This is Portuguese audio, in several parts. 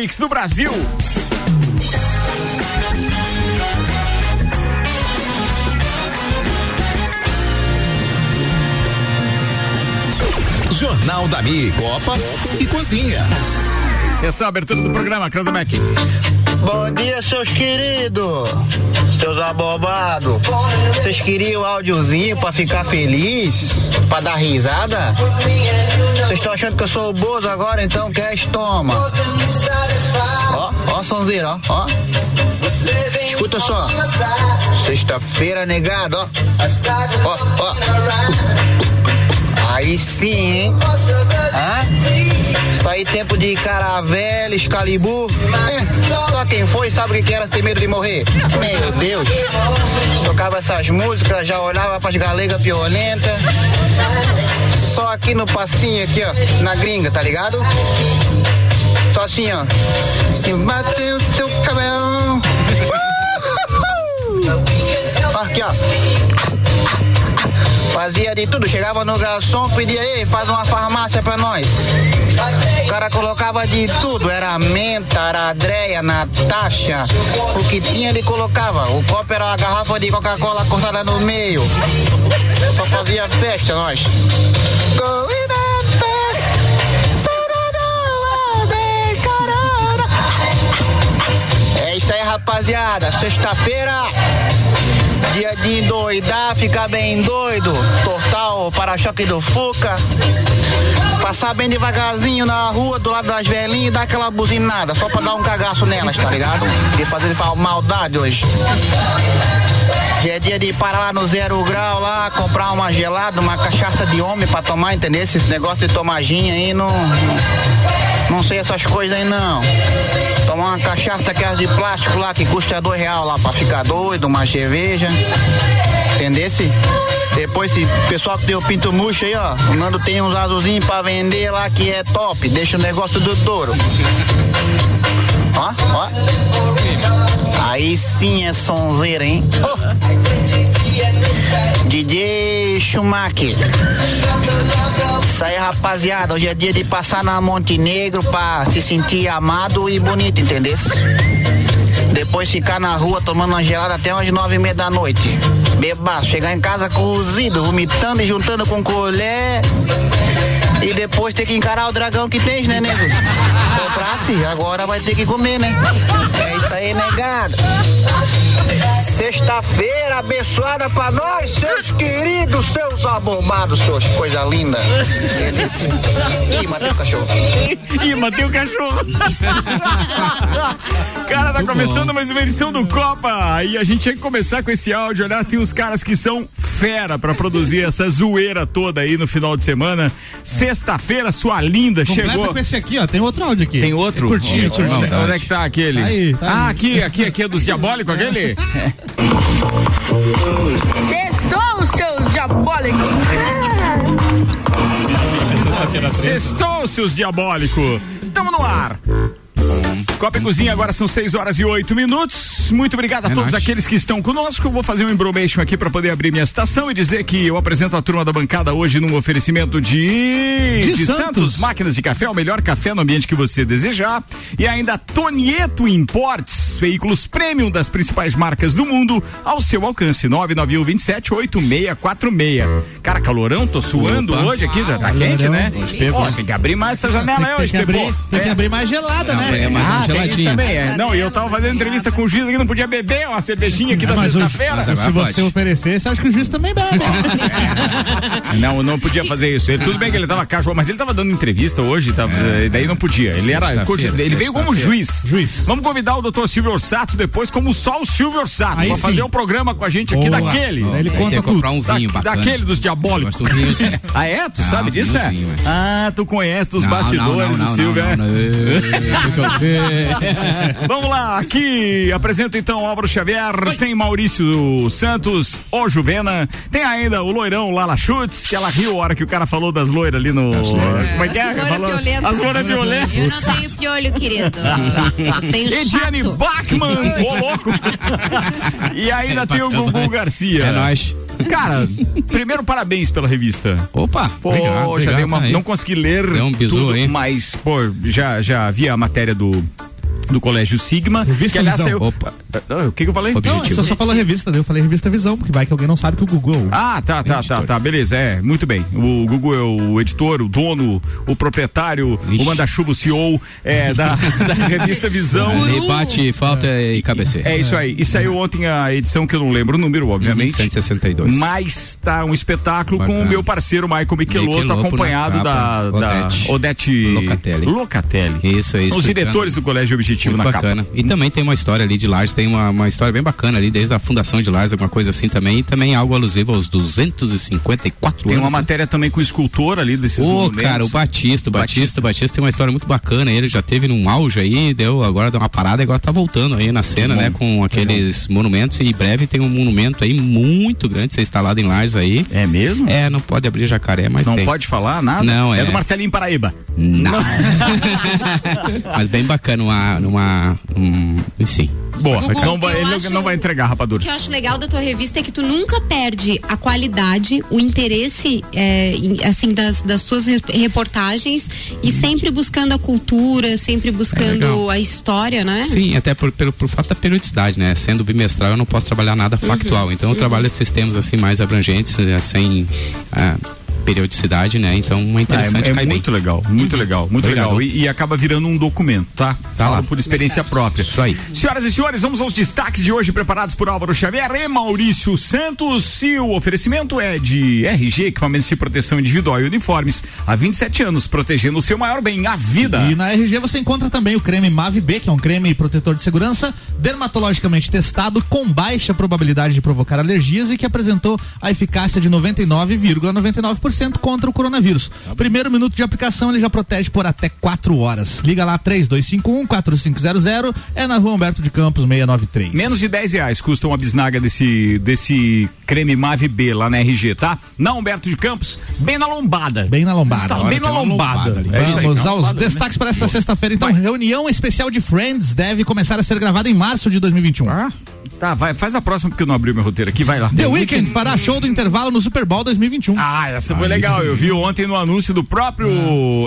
mix do Brasil. Jornal da Mi, Copa e Cozinha. Essa é a abertura do programa, Cranzabeck. Bom dia, seus queridos, seus abobados. Vocês queriam o áudiozinho pra ficar feliz? Pra dar risada? Vocês estão achando que eu sou o Bozo agora, então quer toma. Ó, ó, sonzeira, ó, ó. Escuta só. Sexta-feira, negado, ó. Ó, ó. Aí sim, hein? Hã? Isso tempo de caravela, Excalibur. É, só quem foi sabe o que era ter medo de morrer. Meu Deus. Tocava essas músicas, já olhava pras galegas violentas. Só aqui no passinho aqui, ó, na gringa, tá ligado? Só assim, ó. Se bateu o teu cabelo. Aqui, ó. Fazia de tudo, chegava no garçom, pedia, ei, faz uma farmácia pra nós. O cara colocava de tudo, era menta, era adreia, Natasha. O que tinha ele colocava. O copo era uma garrafa de Coca-Cola cortada no meio. Só fazia festa nós. É rapaziada. Sexta-feira, dia de endoidar, ficar bem doido, tortar o para-choque do Fuca, passar bem devagarzinho na rua do lado das velhinhas e dar aquela buzinada, só pra dar um cagaço nelas, tá ligado? E fazer maldade hoje. É dia de parar lá no zero grau lá, comprar uma gelada, uma cachaça de homem pra tomar, entendeu? Esse negócio de tomaginha aí não. Não sei essas coisas aí não. Tomar uma cachaça aquelas de plástico lá que custa dois real lá pra ficar doido, uma cerveja. Entendesse? Depois esse pessoal que deu pinto murcho aí, ó. O Nando tem uns azulzinhos pra vender lá que é top. Deixa o negócio do touro. Ó, ó. Aí sim é sonzeira, hein? Oh. DJ Schumacher. Isso aí, rapaziada. Hoje é dia de passar na Montenegro pra se sentir amado e bonito, entendeu? Depois ficar na rua tomando uma gelada até umas nove e meia da noite. Bebaço, chegar em casa cozido, vomitando e juntando com colher. E depois ter que encarar o dragão que tem, né, nego? Comprasse, agora vai ter que comer, né? É isso aí, negado. Sexta-feira abençoada pra nós, seus queridos, seus abomados, seus coisa linda. Ih, matei o cachorro. Ih, matei o cachorro. Cara, tá começando mais uma edição do Copa. E a gente tinha que começar com esse áudio. Aliás, tem uns caras que são fera pra produzir essa zoeira toda aí no final de semana. Sexta-feira, sua linda, Completa chegou. com esse aqui, ó. Tem outro áudio aqui. Tem outro? É curtinho, Onde- curtinho. onde, onde é que tá aquele? Aí, tá ah, aí. aqui, aqui, aqui é dos diabólicos, aquele? Sextou, seus diabólicos! Sextou, seus diabólicos. Tamo no ar. Copa e Cozinha, agora são 6 horas e 8 minutos. Muito obrigado a É todos nóis. aqueles que estão conosco. Eu vou fazer um embromation aqui para poder abrir minha estação e dizer que eu apresento a turma da bancada hoje num oferecimento de, De Santos. Máquinas de Café, o melhor café no ambiente que você desejar. E ainda Tonieto Imports, veículos premium das principais marcas do mundo, ao seu alcance. 991 27 8646. Cara, calorão, tô suando Opa. hoje aqui, já tá Calorão. quente, né? Ó, tem que abrir mais essa janela Tem, tem hoje, que abrir, tem que É. abrir mais gelada, né? É, Ah, geladinha. também, é. Não, e eu tava fazendo entrevista com o juiz aqui, não podia beber uma cervejinha aqui da sexta-feira. Se você pode. você acha que o juiz também bebe. Não, não podia fazer isso. Ele, tudo bem que ele tava casual, mas ele tava dando entrevista hoje, tava, É. eh, daí não podia. Ele era. Ele veio como juiz. Juiz. Vamos convidar o doutor Silvio Orsato depois, como só o Silvio Orsato, Aí pra sim. fazer o programa com a gente aqui Boa. daquele. Ele conta comprar um vinho Da- daquele dos diabólicos. Do vinho. Ah, é? Tu Ah, sabe disso, é? é. Ah, tu conhece dos Não, bastidores do Silvio, né? Vamos lá, aqui apresento então Álvaro Xavier, tem Maurício Santos, o Juvena, tem ainda o loirão Lala Chutes, que ela riu a hora que o cara falou das loiras ali no. Como é que é? As loiras Falou- violentas. As loiras violentas. Eu não tenho piolho, querido. Eu tenho Ediane chato. Bachmann, ô louco! e ainda tem o Gugu Garcia. É nóis. Cara, primeiro parabéns pela revista. Opa, Poxa, obrigado, dei obrigado, uma- tá não consegui ler Deu um bizu tudo, aí. mas, pô, já, já vi a matéria do, do Colégio Sigma, Revista que aliás saiu. Opa. O que, que eu falei? Não, você só falou revista, eu falei revista Visão, porque vai que alguém não sabe que o Google. Ah, tá, tá, tá, tá, beleza, é, muito bem. O Google é o editor, o dono, o proprietário, o manda-chuva, o CEO é, da, da revista Visão. E bate, falta e cabeceira. É isso aí. E saiu ontem a edição que eu não lembro o número, obviamente. 162. Mas tá um espetáculo com Bacana. o meu parceiro Michael Michelotto, acompanhado na da, capa, da Odete. Odete Locatelli. Locatelli. Isso aí. Os diretores do Colégio Objetivo Muito na bacana. capa. E também tem uma história ali de Lages, tem uma, uma história bem bacana ali, desde a fundação de Lages, alguma coisa assim também, e também algo alusivo aos 254 Tem anos. uma né? matéria também com o escultor ali desses Ô, cara, o Batista, o Batista. Batista, o Batista tem uma história muito bacana. Ele já teve num auge aí, deu, agora deu uma parada e agora tá voltando aí na cena, né? Com aqueles monumentos. E em breve tem um monumento aí muito grande ser instalado em Lages aí. É mesmo? É, não pode abrir jacaré, mas Não tem. pode falar nada? Não, é. é. do Marcelinho Paraíba. Não. mas bem bacana, uma. numa um, sim. Boa. Google, Não vai- ele acho- não vai entregar a O rapadura. que eu acho legal da tua revista é que tu nunca perde a qualidade, o interesse, é, assim, das, das suas reportagens e sempre buscando a cultura, sempre buscando legal. a história, né? Sim, até por, pelo, por fato da periodicidade, né? Sendo bimestral, eu não posso trabalhar nada factual. Então, eu trabalho esses temas assim mais abrangentes, né? sem ah, periodicidade, né? Então, é Ah, interessante é, é bem. muito legal, muito legal, muito Obrigado. legal. E, e acaba virando um documento, tá? Tá Falo lá. por experiência própria. Isso aí. Senhoras e senhores, vamos aos destaques de hoje preparados por Álvaro Xavier e Maurício Santos. E o oferecimento é de RG, equipamentos de proteção individual e uniformes. Há 27 anos, protegendo o seu maior bem, a vida. E na RG você encontra também o creme Mave B, que é um creme protetor de segurança, dermatologicamente testado, com baixa probabilidade de provocar alergias e que apresentou a eficácia de 99,99% contra o coronavírus. Primeiro minuto de aplicação ele já protege por até 4 horas. Liga lá 3251-4500, é na rua Humberto de Campos 693. Menos de 10 reais custa uma bisnaga desse, desse creme Mave B lá na RG, tá? Na Humberto de Campos, bem na lombada. Bem na lombada. Tá Agora bem na uma lombada. ali. É aí, Vamos na aos lombada, né? destaques para esta sexta-feira. Então, reunião especial de Friends deve começar a ser gravada em março de 2021. Ah, tá, vai, faz a próxima porque eu não abri meu roteiro aqui, vai lá. The Weeknd fará show do intervalo no Super Bowl 2021. Ah, essa foi legal. Eu vi ontem no anúncio do próprio,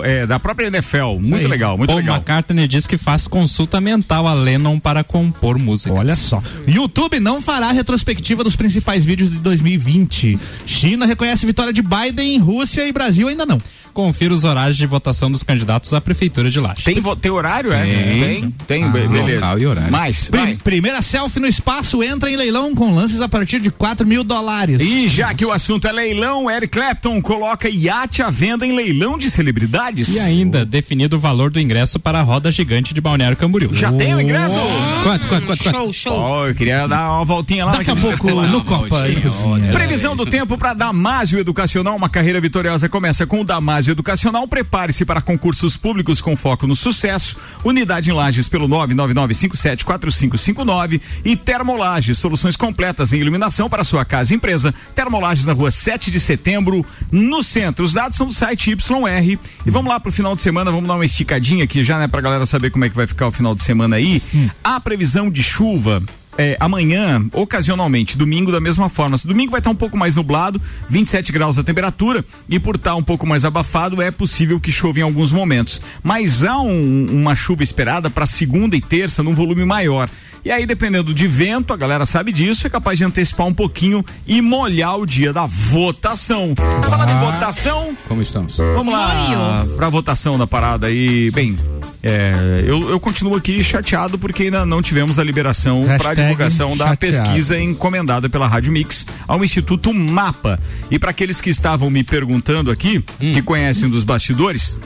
é, da própria NFL. Muito Aí. legal, muito Paul legal. McCartney diz que faz consulta mental a Lennon para compor música. Olha só. YouTube não fará retrospectiva dos principais vídeos de 2020. China reconhece vitória de Biden, Rússia e Brasil ainda não. Confira os horários de votação dos candidatos à prefeitura de Lages. Tem, tem horário, é? Tem. tem, Ah, be- beleza. local e horário. Mais, Pri- vai. primeira selfie no espaço entra em leilão com lances a partir de 4 mil dólares. E já que o assunto é leilão, Eric Clapton coloca iate à venda em leilão de celebridades. E ainda, definido o valor do ingresso para a roda gigante de Balneário Camboriú. Já tem o ingresso? Quanto, quanto, quanto, quanto? Show, show. Ó, eu queria dar uma voltinha lá Daqui a pouco no Copa e Cozinha. Previsão do tempo para Damásio Educacional, uma carreira vitoriosa começa com o Damásio Educacional. Prepare-se para concursos públicos com foco no sucesso. Unidade em Lages pelo 999574559 e Termolages, soluções completas em iluminação para sua casa e empresa. Termolages na rua 7 de setembro, no centro. Os dados são do site YR. E vamos lá pro final de semana, vamos dar uma esticadinha aqui já, né, pra galera saber como é que vai ficar o final de semana aí. A previsão de chuva é, amanhã, ocasionalmente, domingo da mesma forma. Se domingo vai estar um pouco mais nublado, 27 graus a temperatura, e por estar um pouco mais abafado, é possível que chova em alguns momentos. Mas há um- uma chuva esperada para segunda e terça num volume maior. E aí, dependendo de vento, a galera sabe disso, é capaz de antecipar um pouquinho e molhar o dia da votação. Falando em votação, Como estamos? Vamos lá pra votação da parada aí. Bem, é, eu, eu continuo aqui chateado porque ainda não tivemos a liberação para divulgação da chateado. pesquisa encomendada pela Rádio Mix ao Instituto Mapa. E para aqueles que estavam me perguntando aqui, que conhecem dos bastidores,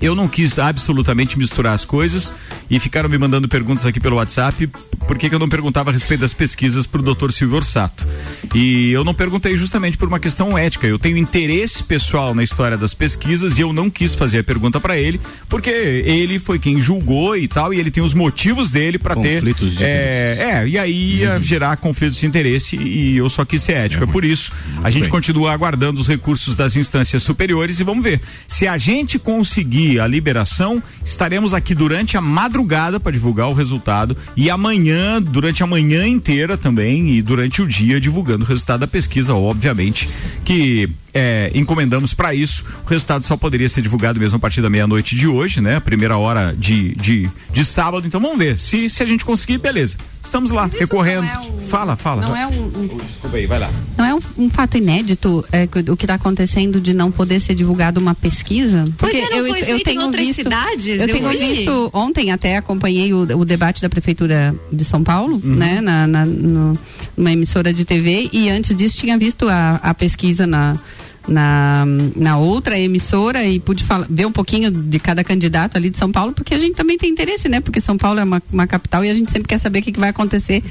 eu não quis absolutamente misturar as coisas e ficaram me mandando perguntas aqui pelo WhatsApp. Por que, que eu não perguntava a respeito das pesquisas para o doutor Silvio Orsato? E eu não perguntei justamente por uma questão ética. Eu tenho interesse pessoal na história das pesquisas e eu não quis fazer a pergunta para ele, porque ele foi quem julgou e tal, e ele tem os motivos dele para ter. Conflitos de é, é, e aí ia gerar conflitos de interesse e eu só quis ser ético. É, por isso, a gente bem. continua aguardando os recursos das instâncias superiores e vamos ver. Se a gente conseguir a liberação, estaremos aqui durante a madrugada para divulgar o resultado e amanhã, durante a manhã inteira também e durante o dia divulgando o resultado da pesquisa, obviamente, que é, encomendamos para isso. O resultado só poderia ser divulgado mesmo a partir da meia-noite de hoje, né? Primeira hora de, de, de sábado. Então vamos ver. Se, se a gente conseguir, beleza. Estamos lá, recorrendo. Fala, fala. Não é um, um- Desculpa aí, vai lá. não é um, um fato inédito é, o que está acontecendo de não poder ser divulgado uma pesquisa? Pois é, não foi feito em outras cidades, Eu, eu tenho vi. visto ontem até acompanhei o, o debate da prefeitura de São Paulo, Uhum. né, na, na no- numa emissora de TV e antes disso tinha visto a, a pesquisa na na, na outra emissora e pude falar, ver um pouquinho de cada candidato ali de São Paulo, porque a gente também tem interesse, né? Porque São Paulo é uma, uma capital e a gente sempre quer saber o que, que vai acontecer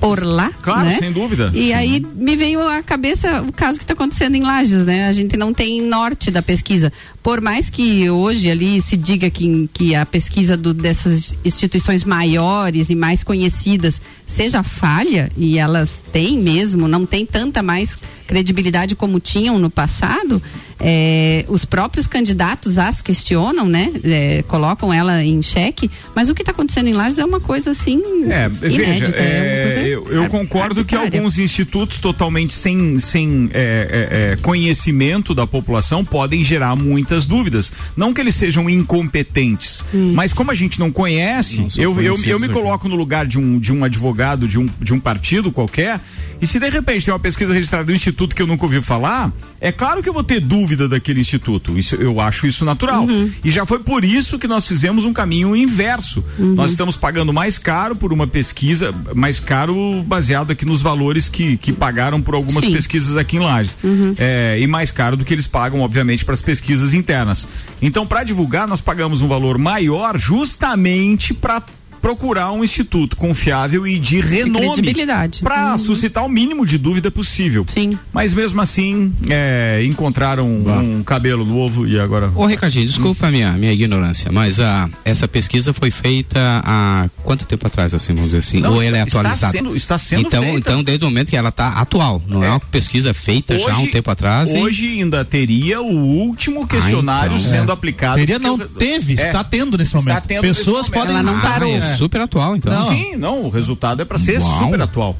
por lá. Claro, né? sem dúvida. E aí me veio à cabeça o caso que está acontecendo em Lages, né? A gente não tem norte da pesquisa. Por mais que hoje ali se diga que, que a pesquisa do- dessas instituições maiores e mais conhecidas seja falha, e elas têm mesmo, não tem tanta mais credibilidade como tinham no passado, é, os próprios candidatos as questionam, né? É, colocam ela em xeque, mas o que está acontecendo em Lages é uma coisa assim É, veja, inédita. é uma é, coisa eu, eu concordo que alguns institutos totalmente sem, sem é, é, é, conhecimento da população podem gerar muitas dúvidas. Não que eles sejam incompetentes, mas como a gente não conhece, Não eu, eu, eu me coloco no lugar de um, de um advogado de um, de um partido qualquer, e se de repente tem uma pesquisa registrada do instituto que eu nunca ouvi falar, é claro que eu vou ter dúvida daquele instituto. Isso, eu acho isso natural. E já foi por isso que nós fizemos um caminho inverso. Nós estamos pagando mais caro por uma pesquisa, mais caro baseado aqui nos valores que, que pagaram por algumas Sim. pesquisas aqui em Lages. É, e mais caro do que eles pagam, obviamente, para as pesquisas internas. Então, para divulgar, nós pagamos um valor maior justamente para procurar um instituto confiável e de renome credibilidade. para suscitar o mínimo de dúvida possível. Sim. Mas mesmo assim, é, encontraram um cabelo no ovo e agora. Ô Ricardinho, desculpa a minha, minha ignorância, mas a, essa pesquisa foi feita há quanto tempo atrás, assim, vamos dizer assim? Não, ou ela é está- atualizada? Está sendo, está sendo então, feita. então, desde o momento que ela está atual, não é, É. uma pesquisa feita já há um Hoje- tempo atrás. e- Hoje ainda teria o último questionário então. sendo aplicado. Teria não, resu- teve, É. está tendo nesse Está momento. tendo nesse Pessoas momento. podem Ela não Ah, parou. é super atual, então. Não. Sim, não, o resultado é para ser Uau. super atual.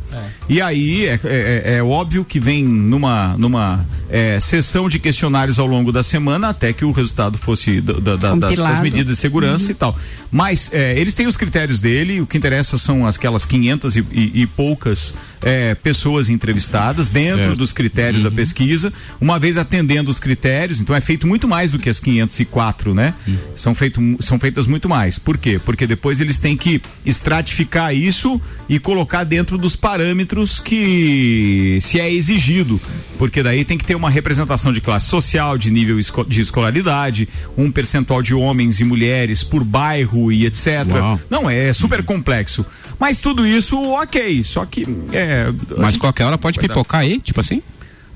E aí é, é- é óbvio que vem numa, numa é, sessão de questionários ao longo da semana até que o resultado fosse da- da- da- das, das medidas de segurança e tal. Mas é, eles têm os critérios dele, o que interessa são aquelas 500 e, e- e poucas é, pessoas entrevistadas dentro Certo. dos critérios da pesquisa, uma vez atendendo os critérios, então é feito muito mais do que as 504, né? São, feito, são feitas muito mais. Por quê? Porque depois eles têm que estratificar isso e colocar dentro dos parâmetros que se é exigido. Porque daí tem que ter uma representação de classe social, de nível esco- de escolaridade, um percentual de homens e mulheres por bairro e etc. Uau. Não, é super complexo. Mas tudo isso, ok. Só que. É, Mas gente- qualquer hora pode pipocar aí, tipo assim?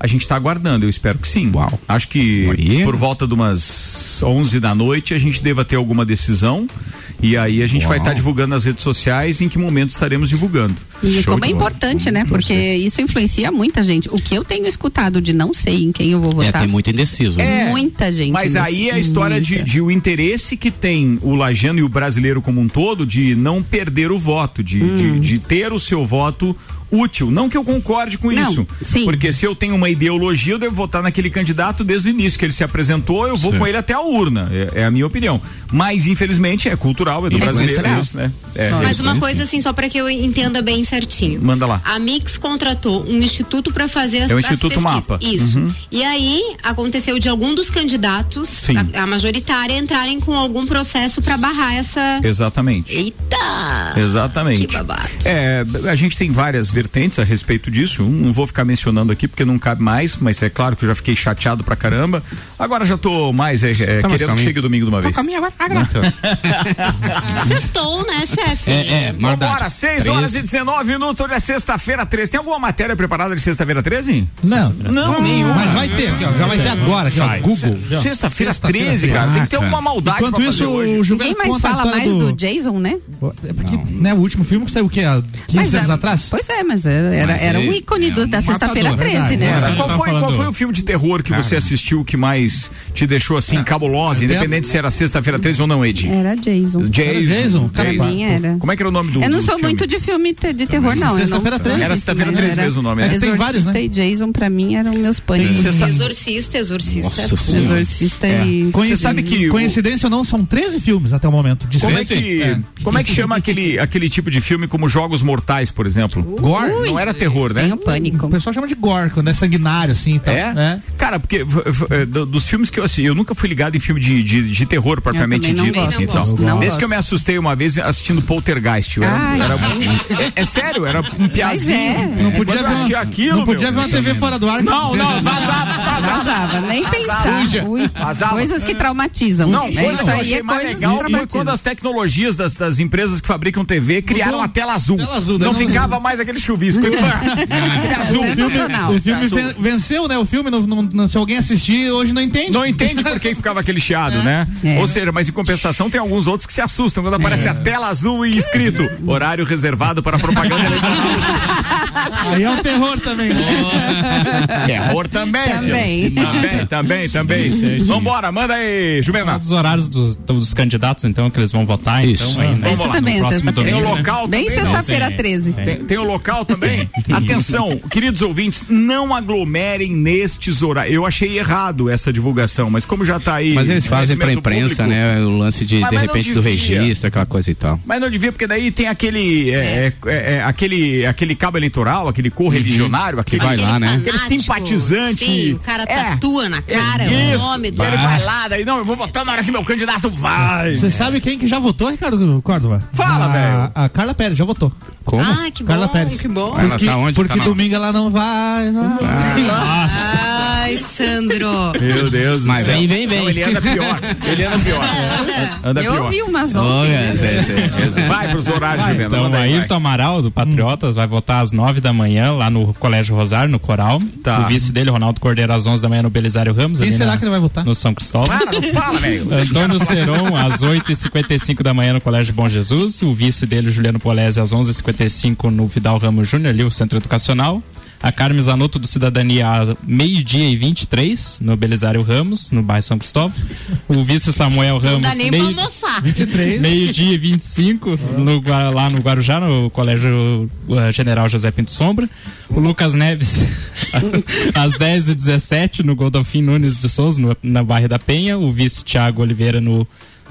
A gente está aguardando, eu espero que sim. Uau. Acho que Aí. por volta de umas 11 da noite a gente deva ter alguma decisão e aí a gente vai Uau. estar divulgando nas redes sociais em que momento estaremos divulgando. E Show como é de bola. importante, né? Porque isso influencia muita gente. O que eu tenho escutado de não sei em quem eu vou É, votar. tem muito indeciso. né? É, muita gente. Mas nesse- aí é a história de, de o interesse que tem o lajano e o brasileiro como um todo de não perder o voto, de, de, de ter o seu voto útil. Não que eu concorde com. Não, isso. sim. Porque se eu tenho uma ideologia, eu devo votar naquele candidato desde o início que ele se apresentou, eu vou Sim. com ele até a urna. É, é a minha opinião. Mas, infelizmente, é cultural, é do É brasileiro cultural. isso, né? É. Mas uma coisa assim, só para que eu entenda bem certinho. Manda lá. A Mix contratou um instituto para fazer as É o as Instituto pesquisas. Mapa. Isso. Uhum. E aí aconteceu de algum dos candidatos, a, a majoritária, entrarem com algum processo para barrar essa. Exatamente. Eita! Exatamente. Que babado. É, a gente tem várias vertentes a respeito disso. Um, Não vou ficar mencionando aqui porque não cabe mais, mas é claro que eu já fiquei chateado pra caramba. Agora já tô mais é, é, Tá, querendo que calma aí. chegue o domingo de uma vez. Sextou, né, chefe? É, é, maldade. Vambora, 6 horas e 19 minutos, hoje é sexta-feira 13. Tem alguma matéria preparada de sexta-feira 13? Não. Não, nenhuma. Mas vai ter, aqui, ó, já vai ter agora, aqui, ó, Vai. Google. Sexta-feira Sexta-feira 13, cara. Tem que ter Caraca. uma maldade Enquanto pra isso, fazer hoje. Ninguém mais fala mais do... do... Jason, né? É porque, né, o último filme que saiu o quê? Há 15 Mas, anos é, atrás? Pois é, mas era, era, Mas era é- um ícone é do- um da sexta-feira matador, 13, né? Cara, qual, tá foi, qual foi o filme de terror que você assistiu que mais te deixou assim cabulosa, até- independente se era sexta-feira 13 ou não, Ed? Era Jason. Jason. Era Jason? Mim era. Como é que era o nome do Eu não sou filme? muito de filme te- de terror, não. Sexta-feira 13. Era sexta-feira mas 13 era- mesmo o nome, né? É tem vários, né? Exorcista e Jason, pra mim, eram meus sabe- Exorcista, exorcista. Senhora. Exorcista É. e. Você sabe que Coincidência ou não, são 13 filmes até o momento. É que, como é que chama aquele, aquele tipo de filme como Jogos Mortais, por exemplo? Gore? Não era terror, né? Tenho pânico. O pessoal chama de gore, quando é sanguinário, assim. Então, É? Cara, porque é, do- dos filmes que eu assisti, eu nunca fui ligado em filme de, de, de terror propriamente dito. assim, Não então. Desde que eu me assustei uma vez assistindo Poltergeist. Era, era- é, é sério, era um piazinho. é. Não podia, Quando eu ver, assisti uma, aquilo, não podia ver uma TV fora do ar. Não, não, vazava, vazava. Vazava, nem pensar. Ui, Vazava. coisas que traumatizam. Não, né? coisa Isso aí é mais legal que foi quando as tecnologias das, das empresas que fabricam TV criaram a tela azul. Tela azul, não, não- ficava mais aquele chuvisco. aquele azul. Sensacional. O filme Azul. ven- venceu, né? O filme, não, não- não- se alguém assistir, hoje não entende. Não entende por que ficava aquele chiado, né? É. Ou seja, mas em compensação tem alguns outros que se assustam quando aparece a tela azul e escrito horário reservado para propaganda eleitoral. Aí é um terror também. né? Terror também. Também. Também, também, também. Vambora, manda aí, Juvenal. Dos horários dos, dos candidatos, então, que eles vão votar, Isso. então, aí, né? Esse Vamos lá, também, no próximo sexta-feira. Tem o né? local Bem sexta-feira Tem. 13. Tem. Tem, tem o local também? Atenção, queridos ouvintes, não aglomerem nestes horários. Eu achei errado essa divulgação, mas como já tá aí. Mas eles fazem pra conhecimento imprensa, público, né? O lance de, Mas- de mas repente, do registro, aquela coisa e tal. Mas não devia, porque daí tem aquele. é, é, é, aquele, aquele cabo eleitoral, aquele correligionário, aquele. vai lá, né? Aquele simpatizante. Sim, o cara É. tatua na cara É o isso. nome do. E ele vai lá, daí não, eu vou votar na hora que meu candidato vai. Você sabe quem que já votou, Ricardo Córdova? Fala, A- velho. A Carla Pérez já votou. Como? Ah, que Carla bom, Pérez. que bom. Ela Porque, tá onde? porque Tá na- domingo ela não vai. vai. Ai, Sandro. Meu Deus do Mas céu. vem, vem, vem. Não, ele anda pior. Ele anda pior. Anda Eu pior. ouvi umas. Zé, né? Vai pros horários, então, manda o aí, vai. Ayrton Amaral, do Patriotas, vai votar às 9 da manhã lá no Colégio Rosário, no Coral. Tá. O vice dele, Ronaldo Cordeiro, às 11 da manhã no Belisário Ramos. Quem será na- que ele vai votar? No São Cristóvão. Para, não fala, velho. Deixa o cara Antônio falar. Seron, às 8h55 da manhã no Colégio Bom Jesus. O vice dele, Juliano Polese, às 11h55 no Vidal Ramos Júnior, ali, o Centro Educacional. A Carmen Zanotto do Cidadania, às meio-dia e 23 no Belisário Ramos, no bairro São Cristóvão. O vice Samuel Não Ramos, dá nem pra meio, almoçar. 23. meio-dia e 25 no, Gua- lá no Guarujá, no Colégio uh, General José Pinto Sombra. O Lucas Neves, às 10h17 no Godolfin Nunes de Souza, no, na Barra da Penha. O vice Tiago Oliveira no.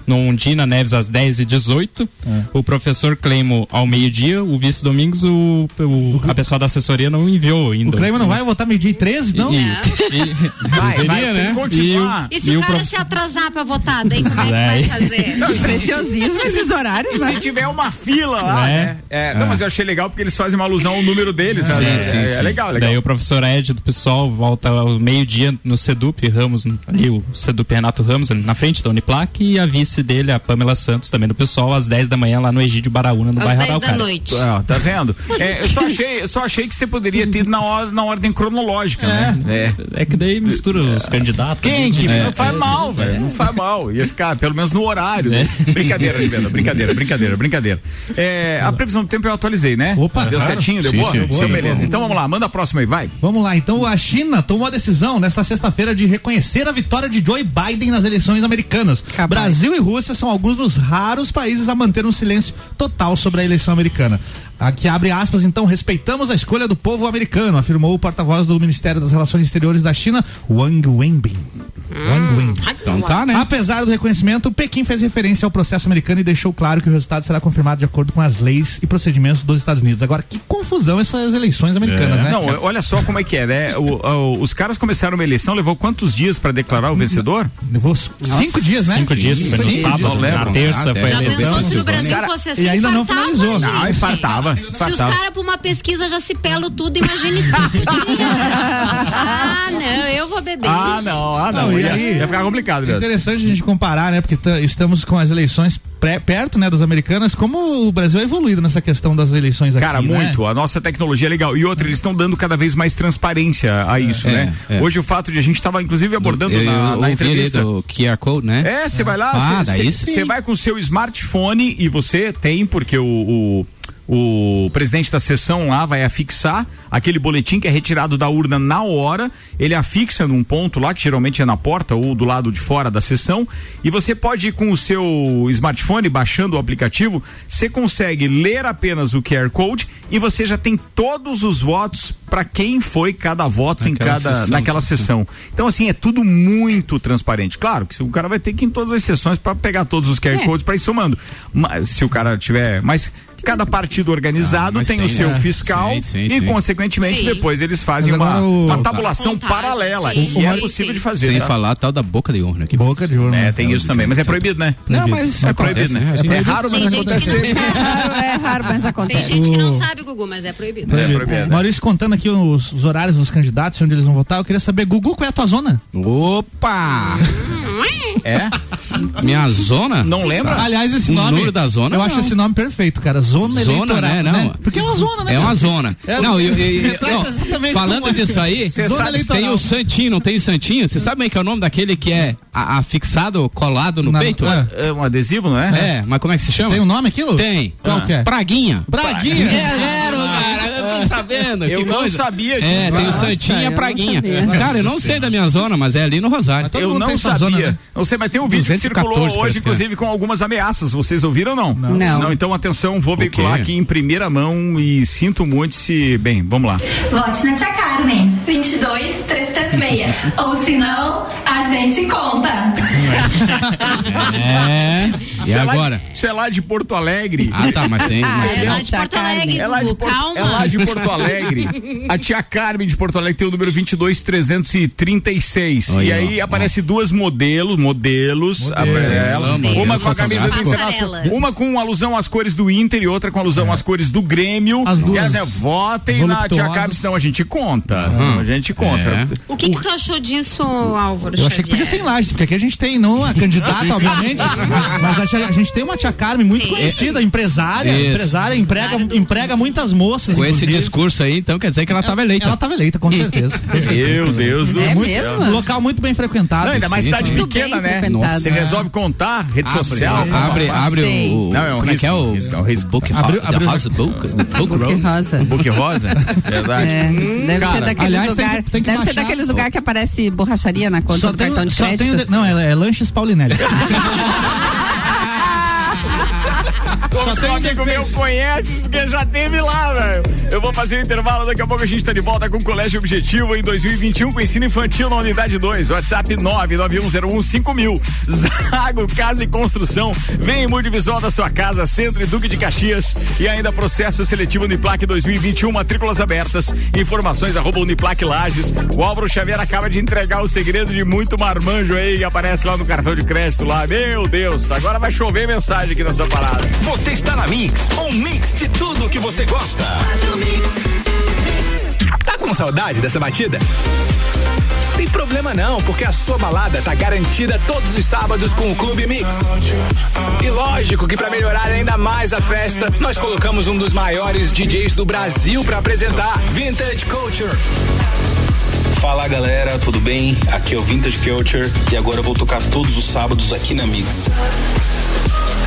No Undina Neves às 10h18, o professor Cleimo ao meio-dia, o vice Domingos, o, o- a pessoa da assessoria não enviou ainda. O Cleiman não vai votar meio-dia e 13, não? Isso. E, Vai, deveria, vai, né? continuar. E se E o o cara prof- se atrasar pra votar, daí como é que vai fazer? Preciosismo esses horários, E né? se tiver uma fila lá, É. né? É, Não, mas eu achei legal porque eles fazem uma alusão ao número deles, né? Sim, É, sim, é, sim. legal, legal. Daí o professor Ed do PSOL volta ao meio-dia no Sedup Ramos, ali o Sedup Renato Ramos, ali na frente da Uniplac, e a vice dele, a Pamela Santos, também do PSOL, às 10 da manhã lá no Egídio Baraúna, no Às bairro 10 da Araucária. noite. Ah, tá vendo? É, eu só achei, eu só achei que você poderia ter ido na, or- na ordem cronológica, né? É. É que daí mistura os candidatos. Quem que né? não faz mal, velho? Não faz mal. Ia ficar pelo menos no horário. né? Brincadeira, Juliana. Brincadeira, brincadeira, brincadeira. É, a previsão do tempo eu atualizei, né? Opa, deu claro. certinho, deu Sim, boa? sim, então, sim, beleza. bom. Então vamos lá, manda a próxima aí, vai. Vamos lá, então a China tomou a decisão nesta sexta-feira de reconhecer a vitória de Joe Biden nas eleições americanas. Capaz. Brasil e Rússia são alguns dos raros países a manter um silêncio total sobre a eleição americana. Aqui abre aspas, então, respeitamos a escolha do povo americano, afirmou o porta-voz do Ministério das Relações Exteriores da China, Wang Wenbin. Wang Wenbin. Então tá, né? Apesar do reconhecimento, Pequim fez referência ao processo americano e deixou claro que o resultado será confirmado de acordo com as leis e procedimentos dos Estados Unidos. Agora, que confusão essas eleições americanas, né? Não, olha só como é que é, né? O- o- os caras começaram uma eleição, levou quantos dias pra declarar o vencedor? Levou cinco dias, né? Cinco dias, foi no sábado, não levam na terça nada, foi a é. Eleição. se no Brasil fosse assim? e ainda não finalizou. gente. Não, infartava, Se os infartava. caras pra uma pesquisa já se pelam tudo, imagine cinco dias. Ah, não, eu vou beber. Ah, gente. não, ah, não. Não, e ia, aí? ia ficar complicado É interessante a gente comparar, né? Porque estamos com as eleições pré- perto, né, das americanas. Como o Brasil é evoluído nessa questão das eleições aqui, Cara, né? muito. A nossa tecnologia é legal. E outra, eles estão dando cada vez mais transparência a isso, É, né? é. Hoje o fato de a gente estava, inclusive, abordando eu, na, eu na ali entrevista. do QR Code, né? É, você vai lá, Ah, você vai com o seu smartphone e você tem, porque o. o o presidente da sessão lá vai afixar aquele boletim que é retirado da urna na hora, ele afixa num ponto lá, que geralmente é na porta ou do lado de fora da sessão, e você pode ir com o seu smartphone, baixando o aplicativo, você consegue ler apenas o QR Code e você já tem todos os votos para quem foi cada voto em Naquela cada sessão, naquela sim. sessão. Então assim, é tudo muito transparente. Claro que o cara vai ter que ir em todas as sessões para pegar todos os QR É. Codes para ir somando. Mas se o cara tiver, mas cada partido organizado Ah, mas tem, o tem, seu é. fiscal Sim, sim, e sim. consequentemente Sim. depois eles fazem uma, o- uma tabulação Contagem, paralela sim. e é possível sim. de fazer. Sem tá? falar a tal da boca de urna aqui. Boca de urna. É, tem isso também, mas é proibido, né? Não, mas é proibido, acontece, né? né? É, raro, mas Tem acontece. que É raro, é raro, mas Tem acontece. gente que não O- sabe, Gugu, mas é proibido. É proibido. Maurício, contando aqui os, os horários dos candidatos, onde eles vão votar, eu queria saber, Gugu, qual é a tua zona? Opa! É? Minha zona? Não lembra? Aliás, esse O nome. número da zona, Eu não. acho esse nome perfeito, cara. Zona, Zona, eleitoral. né? Não. Porque é uma zona, né? É uma zona. É, não, eu, eu- eu- falando é. disso aí, sabe- tem o Santinho, não tem o Santinho? Você sabe bem que é o nome daquele que é a- afixado, colado no Na- peito? é. É um adesivo, não é? É, mas como é que se chama? Tem um nome aquilo? Tem. Qual que é? Praguinha. Braguinha. É, zero, cara. Sabendo. Eu que não coisa. sabia disso. É, tem o Nossa, Santinho e eu a não Praguinha. Cara, eu não sei da minha zona, mas é ali no Rosário. Eu não sabia. zona, né? Não sei, mas tem um vídeo que 214 circulou hoje, é. inclusive, com algumas ameaças. Vocês ouviram ou não? Não. Não, então atenção, vou veicular aqui em primeira mão e sinto muito se. Bem, vamos lá. Vote na tia Carmen. 22 336. Ou se não, a gente conta. É. E Isso é lá de- agora? Isso é lá de Porto Alegre. Ah, tá, mas tem. Ah, mas- É lá de Porto. Alegre, É lá, de calma. é lá de Porto Alegre. A tia Carmen de Porto Alegre tem o número 22336. E Aí, aí ó, aparece duas modelos, modelos, a- ela, Modelo. uma com a camisa do. Internacional, uma com alusão às cores do Inter e outra com alusão às cores do Grêmio. As duas E ela, né, votem na tia. Carmen, senão a gente conta. A gente conta. É. O que, que tu achou disso, Álvaro? Eu achei que podia ser em Lages, porque aqui a gente tem não a candidata, obviamente, mas a, tia- a gente tem uma tia Carmen muito Sim. conhecida, empresária, Isso. empresária, emprega, do- emprega muitas moças. Com esse inclusive. discurso aí, então quer dizer que ela tava eleita. Ela estava eleita, com certeza. Meu Deus do É céu. local muito bem frequentado. Não, ainda mais Sim, cidade pequena, né? Você resolve contar, rede social. Abre, abre, abre Sei. o, o. Não, é um como é que é risco, o. risco, é um risco. Book, Abriu- the abriu- House Book, o Book rosa. Book rosa? Verdade. É, deve ser daqueles lugares. Deve ser daqueles lugares que aparece borracharia na conta Só do tem, cartão de crédito. o não, é, é Lanches Paulinelli. Como seu amigo meu conhece, porque já teve lá, velho. Eu vou fazer o intervalo, daqui a pouco a gente tá de volta com o Colégio Objetivo em 2021 com ensino infantil na unidade 2. WhatsApp 991015000. Zago Casa e Construção. Vem em multivisual da sua casa, Centro e Duque de Caxias. E ainda processo seletivo Uniplac 2021, matrículas abertas. Informações arroba Uniplac Lages. O Álvaro Xavier acaba de entregar o segredo de muito marmanjo aí que aparece lá no cartão de crédito lá. Meu Deus, agora vai chover mensagem aqui nessa parada. Você está na Mix, um mix de tudo que você gosta. Tá com saudade dessa batida? Tem problema não, porque a sua balada tá garantida todos os sábados com o Clube Mix. E lógico que para melhorar ainda mais a festa, nós colocamos um dos maiores DJs do Brasil para apresentar Vintage Culture. Fala galera, tudo bem? Aqui é o Vintage Culture e agora eu vou tocar todos os sábados aqui na Mix.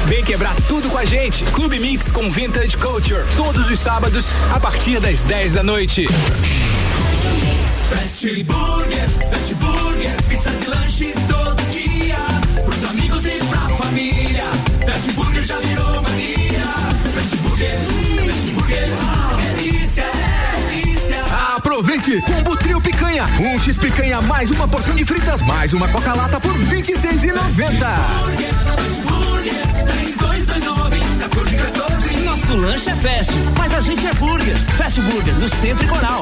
Vem quebrar tudo com a gente. Clube Mix com Vintage Culture. Todos os sábados, a partir das 10 da noite. Fast Burger, Fast Burger, pizzas e lanches todo dia. Pros amigos e pra família. Fast Burger já virou mania. Fast Burger, Fast Burger, delícia, delícia. Aproveite! Combo Trio Picanha. Um X Picanha mais uma porção de fritas mais uma Coca-Lata por R$ 26,90. Fast Burger, 3229, 1414. Nosso lanche é fast, mas a gente é burger. Fast Burger, no Centro e Coral.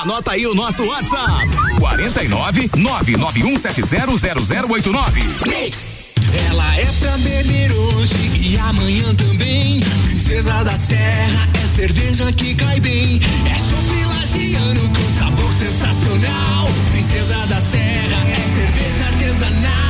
Anota aí o nosso WhatsApp: 49 991700089. Ela é pra beber hoje e amanhã também. Princesa da Serra é cerveja que cai bem. É chopp lagiano com sabor sensacional. Princesa da Serra é cerveja artesanal.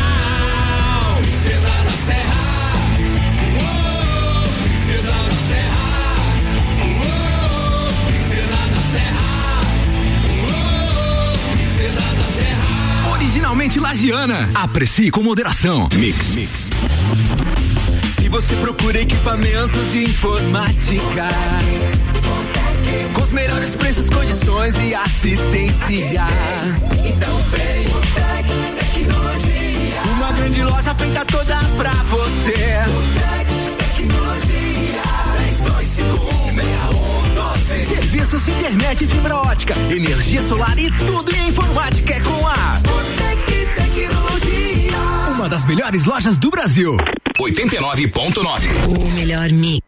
Originalmente lagiana. Aprecie com moderação. Mix. Mix. Se você procura equipamentos de informática, com os melhores preços, condições e assistência. Então vem o Tec Tecnologia. Uma grande loja feita toda pra você. Tec Tecnologia. 32516112. Serviços de internet fibra ótica, energia solar e tudo em informática é com a. uma das melhores lojas do Brasil. 89.9. O melhor mix.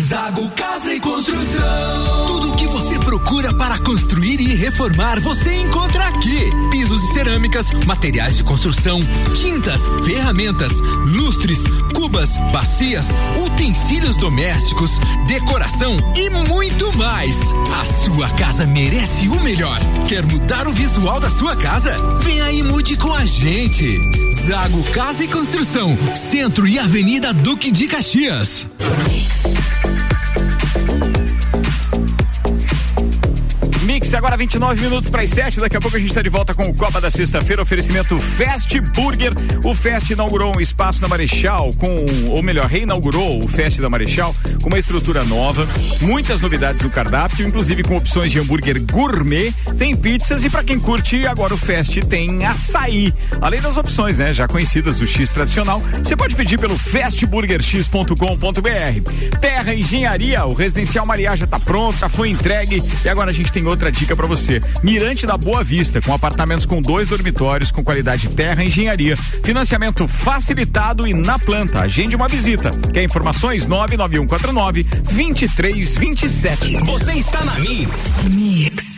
Zago Casa e Construção. Tudo o que você procura para construir e reformar, você encontra aqui. Pisos e cerâmicas, materiais de construção, tintas, ferramentas, lustres, cubas, bacias, utensílios domésticos, decoração e muito mais. A sua casa merece o melhor. Quer mudar o visual da sua casa? Venha e mude com a gente. Zago Casa e Construção, Centro e Avenida Duque de Caxias. Agora 29 minutos para as 7. Daqui a pouco a gente está de volta com o Copa da Sexta-feira. Oferecimento Fast Burger. O Fast inaugurou um espaço na Marechal, com, ou melhor, reinaugurou o Fast da Marechal com uma estrutura nova, muitas novidades no cardápio, inclusive com opções de hambúrguer gourmet, tem pizzas e para quem curte, agora o Fast tem açaí. Além das opções, né, já conhecidas do X tradicional, você pode pedir pelo fastburgerx.com.br. Terra Engenharia, o residencial Mariá já tá pronto, já foi entregue e agora a gente tem outra dica para você. Mirante da Boa Vista, com apartamentos com dois dormitórios com qualidade Terra Engenharia. Financiamento facilitado e na planta. Agende uma visita. Quer informações? 99149 2327. Você está na Mix.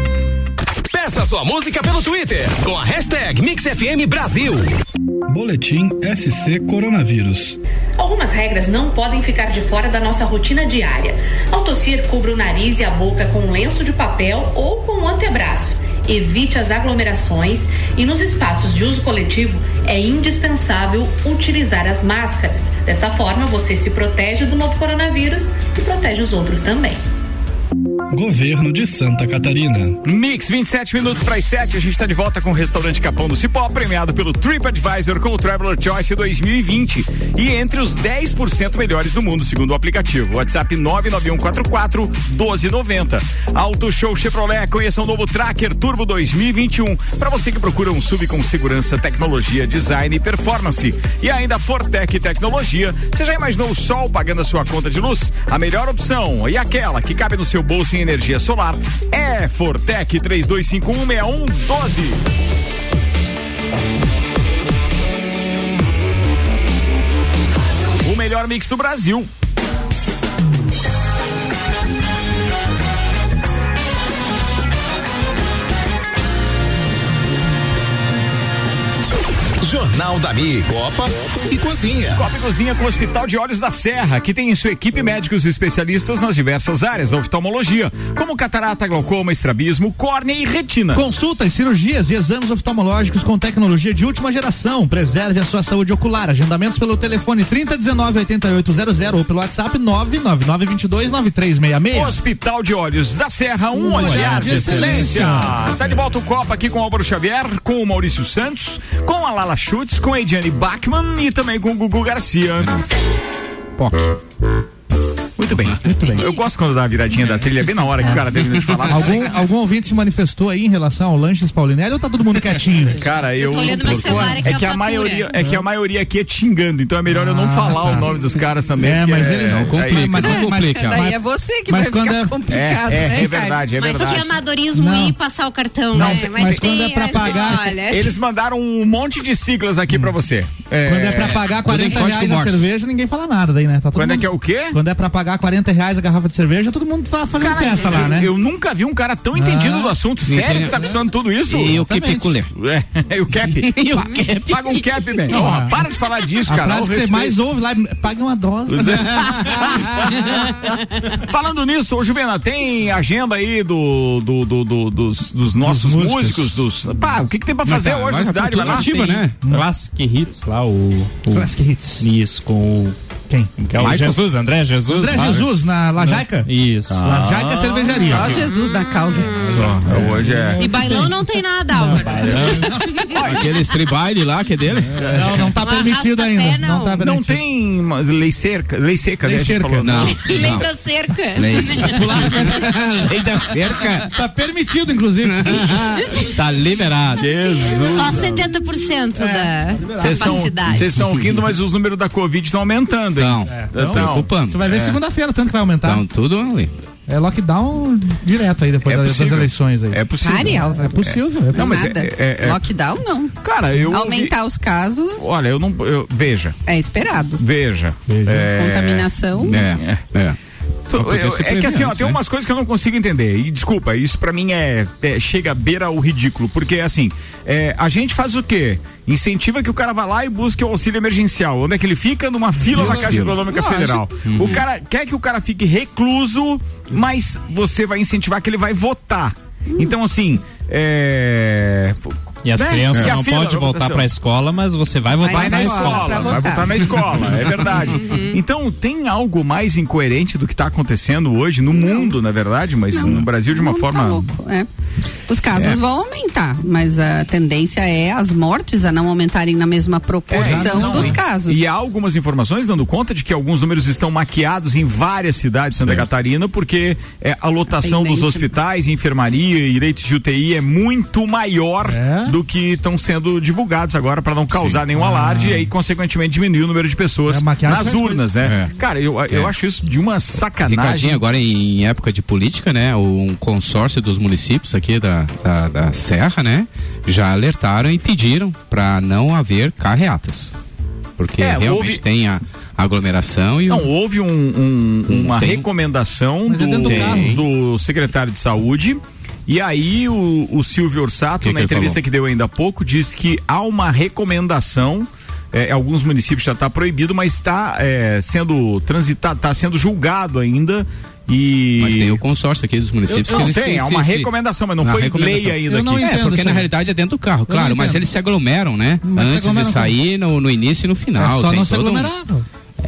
Peça sua música pelo Twitter com a hashtag MixFM Brasil. Boletim SC Coronavírus. Algumas regras não podem ficar de fora da nossa rotina diária. Ao tossir, cubra o nariz e a boca com um lenço de papel ou com um antebraço. Evite as aglomerações e nos espaços de uso coletivo é indispensável utilizar as máscaras. Dessa forma, você se protege do novo coronavírus e protege os outros também. Governo de Santa Catarina. Mix, 27 minutos para as 7. A gente está de volta com o restaurante Capão do Cipó, premiado pelo TripAdvisor com o Traveler Choice 2020. E entre os 10% melhores do mundo, segundo o aplicativo. WhatsApp 99144 1290. Auto Show Chevrolet, conheça o novo Tracker Turbo 2021. Para você que procura um sub com segurança, tecnologia, design e performance. E ainda Fortec Tecnologia. Você já imaginou o sol pagando a sua conta de luz? A melhor opção e aquela que cabe no seu bolso em energia solar é Fortec 32516112. o melhor mix do Brasil. Jornal da Mi, Copa e Cozinha. Copa e Cozinha com o Hospital de Olhos da Serra, que tem em sua equipe médicos especialistas nas diversas áreas da oftalmologia, como catarata, glaucoma, estrabismo, córnea e retina. Consultas, cirurgias e exames oftalmológicos com tecnologia de última geração. Preserve a sua saúde ocular. Agendamentos pelo telefone 3019 8800 ou pelo WhatsApp 999 22 9366. Hospital de Olhos da Serra, um, olhar, de excelência. Tá de volta o Copa aqui com o Álvaro Xavier, com o Maurício Santos, com a Lala Schutz, com a Ediane Bachmann e também com o Gugu Garcia. Muito bem. Muito bem. Eu gosto quando dá a viradinha da trilha bem na hora que o cara termina de falar. Algum, algum ouvinte se manifestou aí em relação ao lanches Paulinelli ou tá todo mundo quietinho? Cara, eu. tô olhando meu celular aqui, é a que a fatura. maioria, é que a maioria aqui é xingando, então é melhor eu não falar o nome dos caras também. É, mas eles- aí- complica, mas não complica. Daí Mas- é você que mas vai quando ficar é- complicado, É, é, né, é verdade, é Mas verdade. que amadorismo Não. ir passar o cartão, Não, né? mas quando tem é pra pagar- Olha, Eles mandaram um monte de siglas aqui pra você. Quando é pra pagar 40 reais a cerveja, ninguém fala nada daí, né? Tá Quando é que é o quê? Quando é pra pagar 40 reais a garrafa de cerveja, todo mundo tá fazendo Cara, festa lá, eu, né? eu nunca vi um cara tão entendido Ah. do assunto. Entendi. Sério que tá custando tudo isso? E o Exatamente. kepiculé? É, e o cap. Pa- Paga um cap, bem. Não, Ó, a- para de falar disso, a cara. frase que você mais ouve lá, pague uma dose. Falando nisso, ô Juvena, tem agenda aí do, do, do- do- dos, dos nossos músicos. músicos, dos. Pá, o que, que tem pra fazer tá, hoje na mas cidade? Vai lá. ativa, né? Classic Hits lá, o. o Classic Hits. Isso, com o. Quem? Que é o? Jesus, André Jesus. André né? Jesus, na Lajaica? Isso. Lajaica Cervejaria. Só Jesus na causa. Só, hoje é. E bailão não tem nada, Álvaro. Aquele tribaile lá que é dele. Não, não tá permitido ainda. Não, não. tá Não tem mas, lei cerca, lei seca, Lei né? a gente cerca. falou. Não. Lei da cerca. Lei. Lei da cerca. Tá permitido, inclusive. Tá liberado. Só 70% da Vocês estão capacidade. vocês estão rindo, mas os números da Covid estão aumentando, hein? Então, Então, preocupando. Você vai ver segunda-feira, tanto que vai aumentar. Então, tudo ali. É lockdown direto aí depois É da- das eleições aí. É possível. Álvaro. É possível. É Não, mas Nada. é- é- é- Lockdown, não. Cara, eu. Aumentar os casos Olha, eu não. eu- veja, é esperado. veja. Veja. É, Contaminação. É, é. Podia eu- é que assim, ó, antes, tem né? umas coisas que eu não consigo entender. E desculpa, isso pra mim é, é- chega à beira o ridículo. Porque assim, é, a gente faz o quê? Incentiva que o cara vá lá e busque o auxílio emergencial. Onde é que ele fica? Numa fila na Caixa Econômica. Federal. O cara quer que o cara fique recluso, mas você vai incentivar que ele vai votar. Então, assim, é. E as né? crianças a não podem voltar votação? pra escola, mas você vai votar Vai na na escola. escola. vai votar. votar na escola, é verdade. Então, tem algo mais incoerente do que está acontecendo hoje no mundo, na verdade, mas no Brasil de uma Não, forma. Tá louco, é. Os casos É. vão aumentar, mas a tendência é as mortes a não aumentarem na mesma proporção É, não, dos casos. E há algumas informações dando conta de que alguns números estão maquiados em várias cidades de Santa Catarina, porque é, a lotação A dos hospitais, enfermaria e leitos de UTI é muito maior É? Do que estão sendo divulgados agora para não causar nenhum alarde e aí, consequentemente, diminuir o número de pessoas É, nas urnas, né? É. Cara, eu, eu É. acho isso de uma sacanagem. Ricardinho, agora em época de política, né? Um consórcio dos municípios aqui da, da, da Serra, né? Já alertaram e pediram para não haver carreatas. Porque É, realmente houve- tem a aglomeração e Não, o. houve um- um- uma Tem. recomendação é do, do do secretário de saúde. E aí o, o Silvio Orsato, Que que na ele entrevista falou? que deu ainda há pouco, disse que há uma recomendação. é, em alguns municípios já está proibido, mas está é, sendo transitado, está sendo julgado ainda. E Mas tem o consórcio aqui dos municípios Eu- que não eles tem, se- é uma se- recomendação, mas não foi lei ainda Eu não aqui. É, entendo porque isso na realidade é dentro do carro, claro, mas eles se aglomeram, né? Mas Antes de aglomeram sair no, no início e no final. É só tem não se todo um-.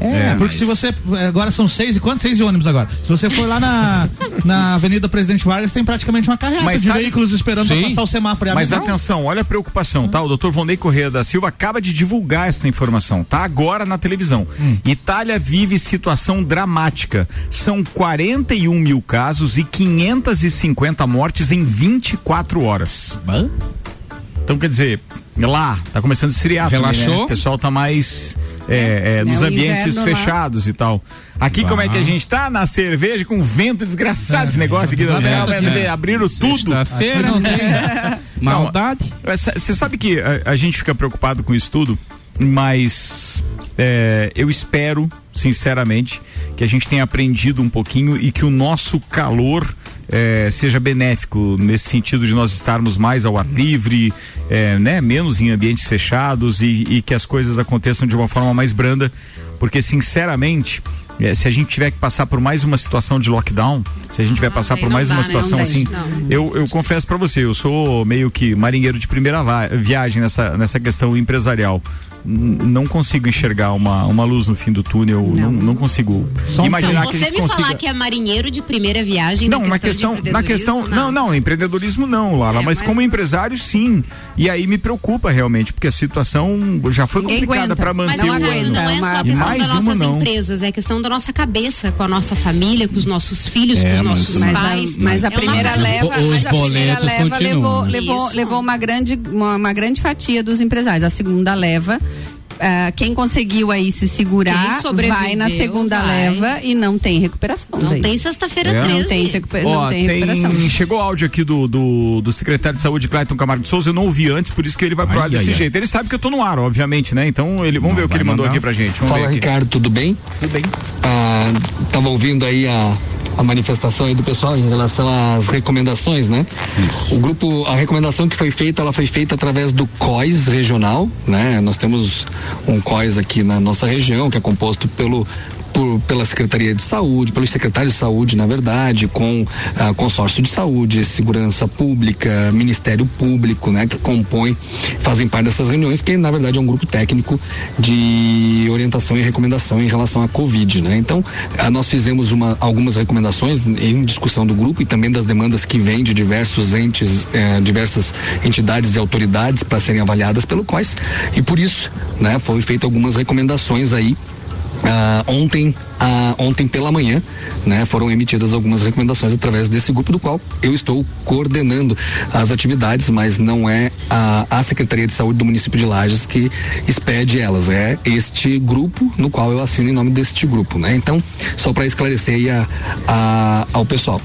É, Porque mas- se você. Agora são seis e quantos? Seis de ônibus agora. Se você for lá na, na Avenida Presidente Vargas, tem praticamente uma carreata Mas de sabe- veículos esperando pra passar o semáforo. e Mas atenção, olha a preocupação, tá? O doutor Vonei Correia da Silva acaba de divulgar essa informação, tá? Agora na televisão. Hum. Itália vive situação dramática. São 41 mil casos e 550 mortes em 24 horas. Então, quer dizer, lá, tá começando a esfriar. também, Relaxou? né? O pessoal tá mais é, é, nos o ambientes inverno lá. fechados e tal. Aqui, como é que a gente tá? Na cerveja com vento desgraçado esse negócio aqui. Né? aberto aqui, Né? né? Abriram tudo. Sexta-feira. Aqui não tem. Maldade. Você sabe que a, a gente fica preocupado com isso tudo, mas é, eu espero, sinceramente, que a gente tenha aprendido um pouquinho e que o nosso calor é, seja benéfico nesse sentido de nós estarmos mais ao ar livre, é, né, menos em ambientes fechados e, e que as coisas aconteçam de uma forma mais branda, porque sinceramente é, se a gente tiver que passar por mais uma situação de lockdown, se a gente vai passar por mais dá, uma né? situação assim, não. eu, eu confesso pra você, eu sou meio que marinheiro de primeira viagem nessa, nessa questão empresarial. Não consigo enxergar uma, uma luz no fim do túnel, não, não, consigo imaginar Então, que a você gente me consiga. falar que é marinheiro de primeira viagem Não, na questão, questão, na questão, empreendedorismo, não, não, empreendedorismo não, Lala, mas, como empresário sim. E aí me preocupa realmente, porque a situação já foi Ninguém complicada para manter Mas não, o aguenta, ano. não é só a questão mais das uma nossas não. empresas, é a questão da nossa cabeça, com a nossa família, com os nossos filhos, com É, os mas- nossos Mas pais. a, mas a É uma primeira leva, mas a primeira leva levou, levou, levou uma grande, uma, uma grande fatia dos empresários. A segunda leva ah, quem conseguiu aí se segurar vai na segunda vai. leva e não tem recuperação. Não daí. tem sexta-feira É. 13. Não tem, recuper- Ó, não tem recuperação. chegou áudio aqui do, do, do secretário de saúde, Clayton Camargo de Souza, eu não ouvi antes, por isso que ele vai pro Ai, ar desse ai, ai. jeito. Ele sabe que eu tô no ar, obviamente, né? Então, ele, vamos ver o que ele mandou aqui pra gente. Vamos Fala, ver aqui. Ricardo, tudo bem? Tudo bem. Ah, tava ouvindo aí a, a manifestação aí do pessoal em relação às recomendações, né? O grupo, a recomendação que foi feita, ela foi feita através do COIS regional, né? Nós temos um COIS aqui na nossa região, que é composto pelo por- pela Secretaria de Saúde, pelos secretários de saúde, na verdade, com ah, consórcio de saúde, segurança pública, Ministério Público, né, que compõem, fazem parte dessas reuniões, que na verdade é um grupo técnico de orientação e recomendação em relação à Covid, né? Então, ah, nós fizemos uma, algumas recomendações em discussão do grupo e também das demandas que vêm de diversos entes, eh, diversas entidades e autoridades para serem avaliadas pelo COIS e por isso, né, foi feita algumas recomendações aí ah, ontem, ah, ontem pela manhã, né, foram emitidas algumas recomendações através desse grupo do qual eu estou coordenando as atividades, mas não é a, a Secretaria de Saúde do município de Lages que expede elas, é este grupo no qual eu assino em nome deste grupo, né? Então, só para esclarecer aí a, a- ao pessoal.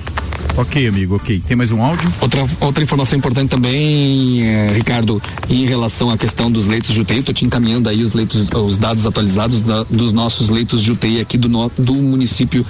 Ok, amigo, ok. Tem mais um áudio? Outra, outra informação importante também, eh, Ricardo, em relação à questão dos leitos de UTI, estou te encaminhando aí os leitos, os dados atualizados da- dos nossos leitos de UTI aqui do, no- do município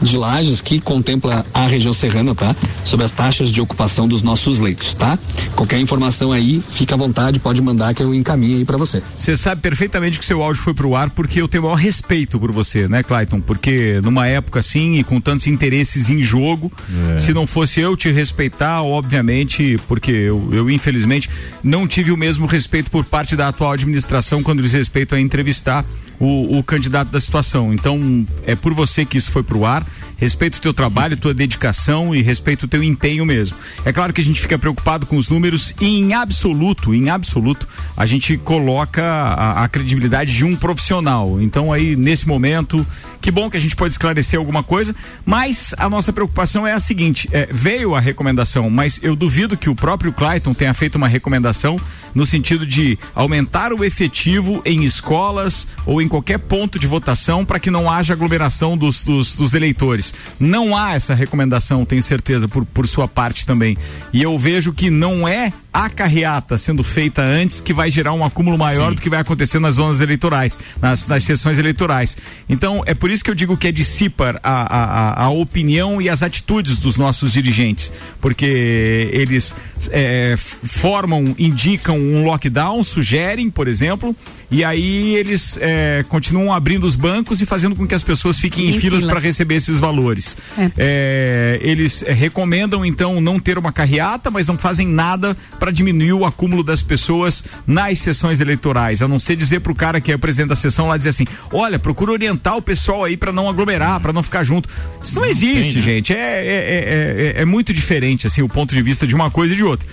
de Lages, que contempla a região serrana, tá? Sobre as taxas de ocupação dos nossos leitos, tá? Qualquer informação aí, fica à vontade, pode mandar que eu encaminho aí para você. Você sabe perfeitamente que seu áudio foi pro ar porque eu tenho o maior respeito por você, né, Clayton? Porque numa época assim e com tantos interesses em jogo, É. se não fosse eu te respeitar, obviamente, porque eu, eu infelizmente não tive o mesmo respeito por parte da atual administração quando diz respeito a entrevistar o, o candidato da situação. Então, é por você que isso foi pro ar. Respeito o teu trabalho, tua dedicação e respeito o teu empenho mesmo. É claro que a gente fica preocupado com os números e em absoluto, em absoluto, a gente coloca a, a credibilidade de um profissional. Então aí, nesse momento, que bom que a gente pode esclarecer alguma coisa, mas a nossa preocupação é a seguinte, é, veio a recomendação, mas eu duvido que o próprio Clayton tenha feito uma recomendação no sentido de aumentar o efetivo em escolas ou em qualquer ponto de votação para que não haja aglomeração dos, dos, dos eleitores. Não há essa recomendação, tenho certeza, por, por sua parte também. E eu vejo que não é a carreata sendo feita antes que vai gerar um acúmulo maior do que vai acontecer nas zonas eleitorais, nas, nas sessões eleitorais. Então, é por isso que eu digo que é dissipar a, a, a, opinião e as atitudes dos nossos dirigentes, porque eles é, formam, indicam um lockdown, sugerem, por exemplo, e aí eles é, continuam abrindo os bancos e fazendo com que as pessoas fiquem em, Em filas filas. para receber esses valores. É, eles é, recomendam então não ter uma carreata, mas não fazem nada para diminuir o acúmulo das pessoas nas sessões eleitorais. A não ser dizer pro cara que é o presidente da sessão lá dizer assim: olha, procura orientar o pessoal aí para não aglomerar, para não ficar junto. Isso não, existe, tem, né? gente. É, é, é, é- é muito diferente assim o ponto de vista de uma coisa e de outra.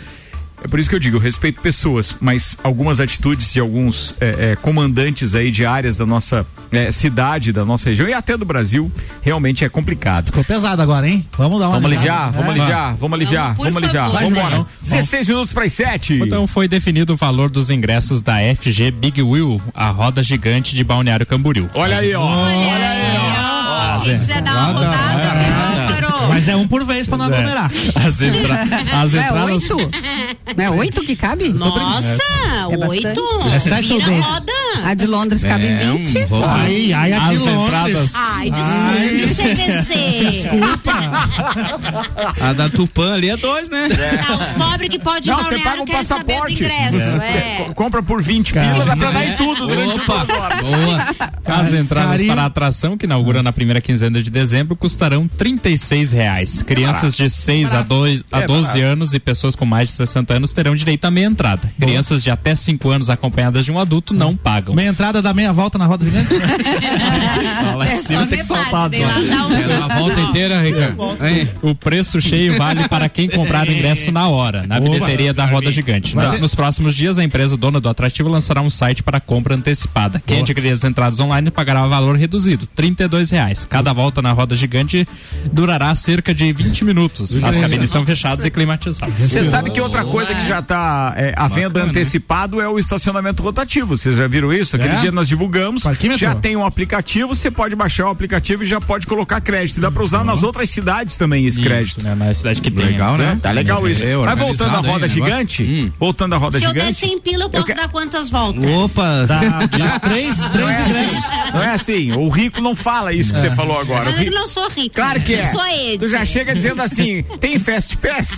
É por isso que eu digo, eu respeito pessoas, mas algumas atitudes de alguns é, é, comandantes aí de áreas da nossa é, cidade, da nossa região e até do Brasil, realmente é complicado. Ficou pesado agora, hein? Vamos dar uma Vamos aliviar, vamos É. aliviar, vamos aliviar, vamos aliviar. Vamos Vai, embora. não. 16 minutos para as 7. Então foi definido o valor dos ingressos da FG Big Wheel, a roda gigante de Balneário Camboriú. Olha aí, ó. Olha aí, ó. Quem quiser dar uma rodada, Mas é um por vez pra não É. aglomerar. As, entra... As é entradas. oito? Não é oito que cabe? Nossa, É oito? É sete ou doze? roda. A de Londres cabe É, 20. um. Ai, ai, a de As Londres. entradas. Ai, desculpa, CVC. A da Tupã ali é dois, né? Tá, os pobres que podem Não, você balneário paga um querem saber do passaporte. ingresso. É. Co- compra por 20 pila, dá pra dar em tudo durante Opa, boa. As entradas Carinho. para a atração, que inaugura na primeira quinzena de dezembro, custarão 36 reais. Crianças de 6 a, 2, a É 12 barato. anos e pessoas com mais de 60 anos terão direito à meia entrada. Crianças de até 5 anos acompanhadas de um adulto não pagam. Meia entrada da meia volta na roda gigante? Lá em É cima só tem que lá dá um- É a volta inteira, Ricardo. O preço cheio vale para quem comprar o ingresso na hora, na bilheteria da Roda Gigante. Nos próximos dias, a empresa dona do atrativo lançará um site para compra antecipada. Quem adquirir as entradas online pagará valor reduzido, 32 reais. Cada volta na Roda Gigante durará cerca de 20 minutos. As cabines são fechadas e climatizadas. Você sabe que outra coisa que já está à venda antecipado é o estacionamento rotativo. Vocês já viram isso? Aquele É? dia nós divulgamos. Parquímetro? Já tem um aplicativo, você pode baixar o aplicativo e já pode colocar crédito. E dá pra usar nas outras cidades também esse crédito. Isso, né? Na cidade que tem. Legal, né? Tá legal isso. É, Mas voltando à aí roda negócio. gigante, Hum. voltando à roda Se eu der gigante. 100 pila, eu posso que- dar quantas voltas? Opa! Dá três, Não três é, ingressos. assim, não é assim, o rico não fala isso que você falou agora. Mas eu rico- não sou rica. Claro que eu é. sou Ed. Tu já chega dizendo assim, tem fast pass?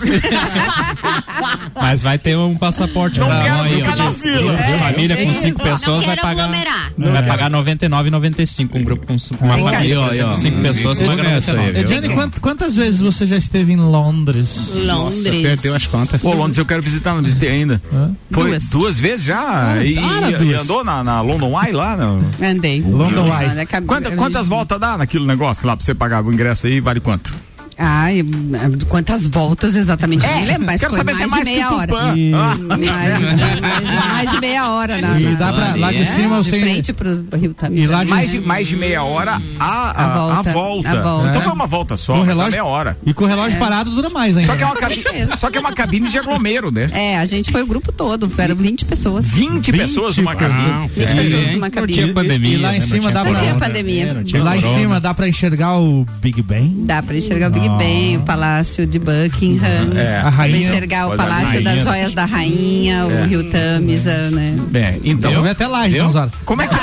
Mas vai ter um passaporte Não pra quero ficar na fila. de família com É cinco pessoas vai quero pagar aglomerar. vai pagar 99,95 um grupo com uma família Aí, ó. cinco pessoas paga começa aí, 99. viu? Ediane, quant- quantas vezes você já esteve em Londres? Londres. Perdeu as contas. Pô, Londres eu quero visitar, não visitei ainda. Foi Duas. vezes já? e, cara, e- e duas. andou na, na London Eye lá? No... Andei. London Eye. Quanta- quantas voltas dá naquele negócio lá pra você pagar o ingresso aí? Vale quanto? Ai, quantas voltas exatamente? É, lembro, mas quero foi saber se mais, é mais de que meia o hora. E- Ah. Mais, mais- mais de meia hora, na, E na- dá pra, lá de É? cima de você. frente pro Rio Tamisa. E lá de Mais de, mais de meia hora a, a, A a volta. volta. A volta. Então É. foi uma volta só, Com relógio- meia hora. E com o relógio parado dura mais ainda. Só que, é uma cabine, só que é uma cabine de aglomero, né? É, a gente foi o grupo todo, eram 20 pessoas. 20, pessoas numa cabine. Não, 20 festa pessoas numa Não cabine. tinha pandemia. E lá em né? cima dá Não pra- tinha corona, pandemia. né? Não E tinha lá em cima dá pra enxergar o Big Ben? Dá pra enxergar o Big Ben, o Palácio de Buckingham. É. A rainha. enxergar o Palácio rainha. das Joias da Rainha, o Rio Tamisa, né? É, então. Então, até lá, Deu? Zanzara. Como é que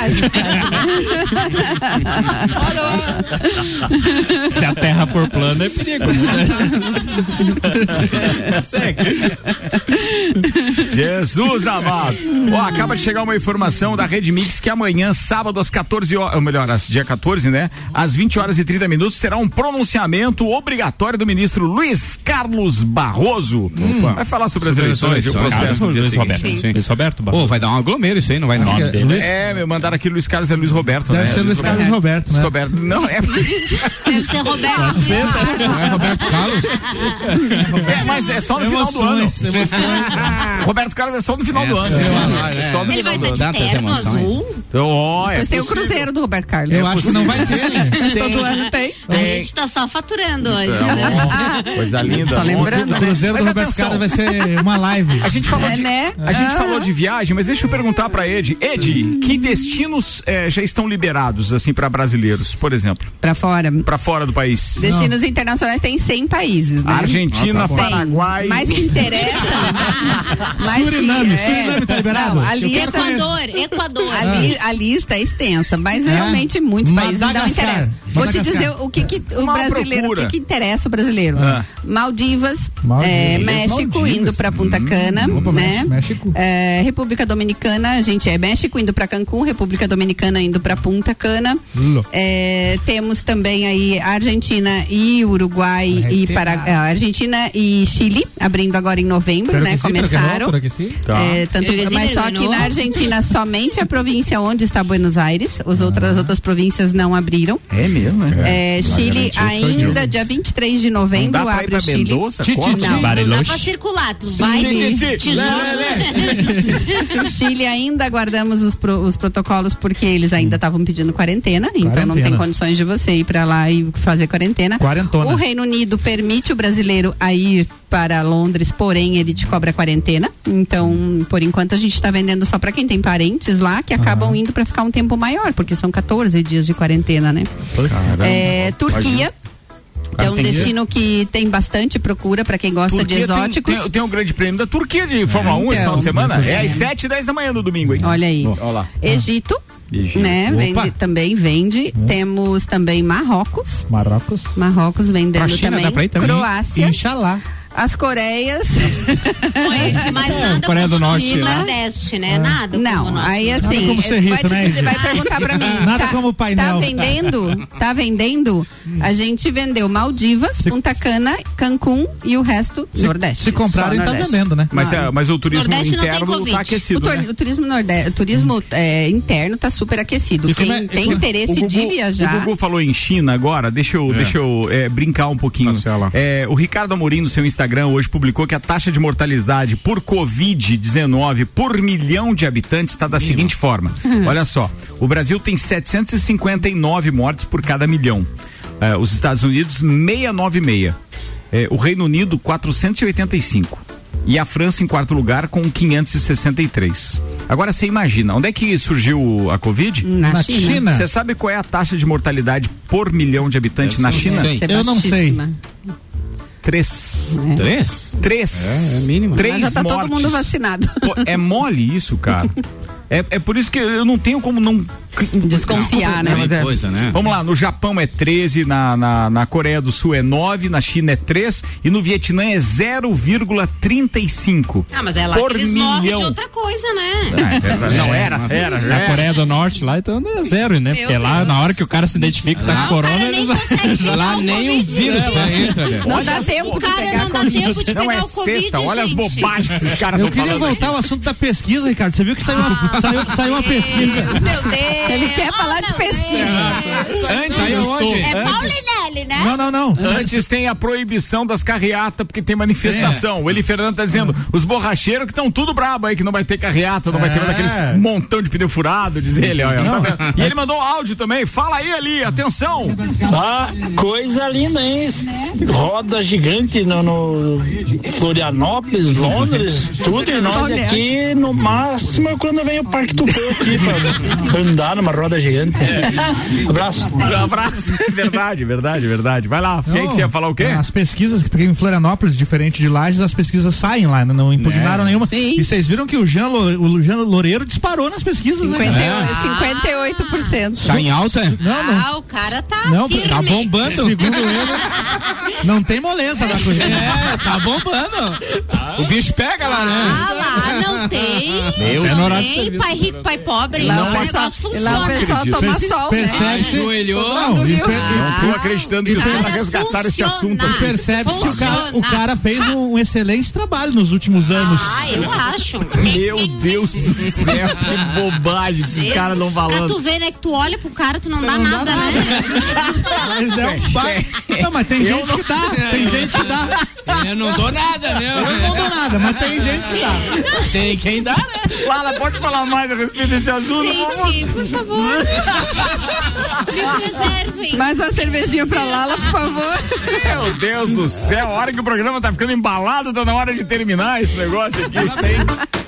Se a terra for plana, é perigo. Segue. Jesus amado. Ó, acaba de chegar uma informação da Rede Mix que amanhã, sábado, às 14 horas, ou melhor, às dia 14, né? Às 20 horas e 30 minutos, terá um pronunciamento obrigatório do ministro Luiz Carlos Barroso. Vai falar sobre, as Sobre as eleições e o processo Luiz seguinte. Roberto. Sim. Luiz Roberto Pô, vai dar um aglomero isso aí, não vai não. nome dele. É, meu, mandaram aqui Luiz Carlos é Luiz Roberto, Deve né? ser Luiz Carlos Roberto, né? Luiz Roberto. Não, é, Deve ser Roberto. Não é Roberto Carlos? é, mas é só no final do ano. Emoções, emoções. Roberto Carlos é só no final do É, ano. sei lá, É é. só no Ele vai final do estar ano. de terno azul. Então, ó, é Depois tem o. Cruzeiro do Roberto Carlos. Eu acho que não vai ter, né? Todo ano tem. A gente tá só faturando hoje, Então, né? Coisa linda. Só lembrando, O né? Cruzeiro do Roberto. Carlos vai ser uma live. A gente falou É, de, né? a gente Ah. falou de viagem, mas deixa eu perguntar pra Ed. Ed, que destinos eh, já estão liberados assim para brasileiros, por exemplo, Pra fora. Pra fora do país? Destinos internacionais tem 100 países, né? Argentina, Ah, tá. Paraguai. Mas que interessa. mas Suriname, que, Suriname tá liberado? Não, a lista, Equador, Equador. a, li- a lista é extensa, mas É. realmente muitos países não interessam. Vou te dizer o que, que o Uma brasileiro, procura. o que, que interessa o brasileiro. Ah. Maldivas, Maldivas. é, México Maldivas. indo pra Punta Cana, Opa, né? México. É, República Dominicana, a gente é México indo pra Cancún, República Dominicana indo pra Punta Cana. É, temos também aí Argentina e Uruguai e Argentina. Paraguai. Argentina e Chile, abrindo agora em novembro, né? Começaram. Que sim. Tá. É, tanto, mas só que na Argentina somente a província onde está Buenos Aires, as outras, as outras províncias não abriram. É mesmo, né? É, Chile ainda, dia 23 de Não novembro, dá pra ir abre pra o Chile. Mendoza? Titi, Corta? titi. Não. Não dá pra circular, tu vai. Chile ainda aguardamos os, pro- os protocolos porque eles ainda estavam pedindo quarentena, então não tem Quarentena. condições de você ir para lá e fazer quarentena. Quarentona. O Reino Unido permite o brasileiro a ir para Londres, porém ele te cobra quarentena. Então, por enquanto a gente está vendendo só para quem tem parentes lá que acabam indo para ficar um tempo maior, porque são 14 dias de quarentena, né? Caramba. É, Turquia É um Tem- destino que tem bastante procura para quem gosta de Turquia tem- exóticos. Tem, tem o grande prêmio da Turquia de Fórmula 1 esse Então. final de semana. É às 7 e 10 da manhã no domingo, hein? Olha aí. Olha lá. Egito, Egito. né? Vende, também vende. Temos também Marrocos. Marrocos. Marrocos vendendo Pra China também. dá pra ir também? Croácia. Inxalá. As Coreias. Gente, mas nada Coreia do Norte, China, né? Nordeste, né? Nada Não, aí Nada assim, como ser vai, né, vai perguntar pra mim. Nada tá, como painel. Tá vendendo? Tá vendendo? A gente vendeu Maldivas, Punta Cana, Cancún e o resto Nordeste. Se comprarem, Só tá vendendo, né? Mas, é, mas o turismo Nordeste interno tá aquecido, o, tur- né? o turismo nordeste, o turismo é, interno tá super aquecido. E Quem é- tem interesse Gugu- de viajar. O Gugu falou em China agora, deixa eu, deixa eu é, brincar um pouquinho. É, o Ricardo Amorim no seu Instagram hoje publicou que a taxa de mortalidade por Covid-19 por milhão de habitantes está da seguinte forma. Olha só, o Brasil tem 759 mortes por cada milhão. É, os Estados Unidos, 696. É, o Reino Unido, 485. E a França em quarto lugar com 563. Agora você imagina, onde é que surgiu a Covid? Na Na China. China. Você sabe qual é a taxa de mortalidade por milhão de habitantes na China? Eu não sei. Três. Três? Três. É, é mínimo. Três Mas já tá todo mortes. mundo vacinado. Pô, é mole isso, cara. É, é por isso que eu não tenho como não. Desconfiar, né? Não, mas é- coisa, né? Vamos lá, no Japão é 13, na, na, na Coreia do Sul é 9, na China é 3 e no Vietnã é 0,35. Ah, mas é lá por que eles milhão. morrem de outra coisa, né? Ah, é. Não, era, era, Na era. Coreia do Norte lá, então é zero, né? Meu Porque lá, Deus. na hora que o cara se identifica que tá com corona, ele já, Lá nem o vírus tá entra, velho. Não dá tempo de Cara, pegar não dá tempo de Não pegar é o Covid, sexta, olha as bobagens que esses caras Eu estão queria falando. voltar ao assunto da pesquisa, Ricardo. Você viu que saiu uma, saiu, saiu uma pesquisa. Meu Deus. Ele quer falar de pesquisa. Antes, Saiu onde? É antes, Né? Não, não, não. antes tem a proibição das carreatas, porque tem manifestação. O Eli Fernando tá dizendo, os borracheiros que estão tudo brabo aí, que não vai ter carreata, não vai ter mais aqueles É. montão de pneu furado, diz ele. Olha, Não. tá e ele mandou um áudio também. Fala aí, Eli, atenção. Ah, coisa linda, hein? Roda gigante no, no Florianópolis, Londres, tudo. E nós aqui, no máximo, quando vem o Parque Tupã aqui pra andar numa roda gigante. Abraço. Um abraço. verdade, verdade, verdade. Vai lá, quem é que você ia falar o quê? As pesquisas, porque em Florianópolis, diferente de Lages, as pesquisas saem lá, né? não impugnaram É. nenhuma. Sim. E vocês viram que o Jean, o Jean Loureiro disparou nas pesquisas, né? cara? 58%. Tá em alta? Não, não. Ah, o cara tá Não, firme. Tá bombando. Segundo ele, não tem moleza na corrida. É, tá bombando. O bicho pega lá, né? Ah, lá não tem. Meu não Deus. tem serviço. pai rico, pai pobre. Lá o pessoal, negócio lá o pessoal toma sol, né? percebe- Ajoelhou. Todo Não, viu. per- Não tô acreditando que os caras resgataram esse assunto aqui. Percebe que o cara, o cara fez um, um excelente trabalho nos últimos anos. Ah, eu acho. Meu Deus do céu, que bobagem que esses caras Pra falando. tu ver, né, que tu olha pro cara, tu não dá não dá nada, nada. né? Mas é um ba... Não, mas tem gente que dá. Tem gente que dá. Eu não dou nada, né? Eu não dou nada, mas tem gente que dá. Tem quem dá, né? Lala, pode falar mais a respeito desse assunto? Gente, por favor. Me preservem. Mais uma cervejinha pra Lala, por favor. Meu Deus do céu, a hora que o programa tá ficando embalado, tá na hora de terminar esse negócio aqui.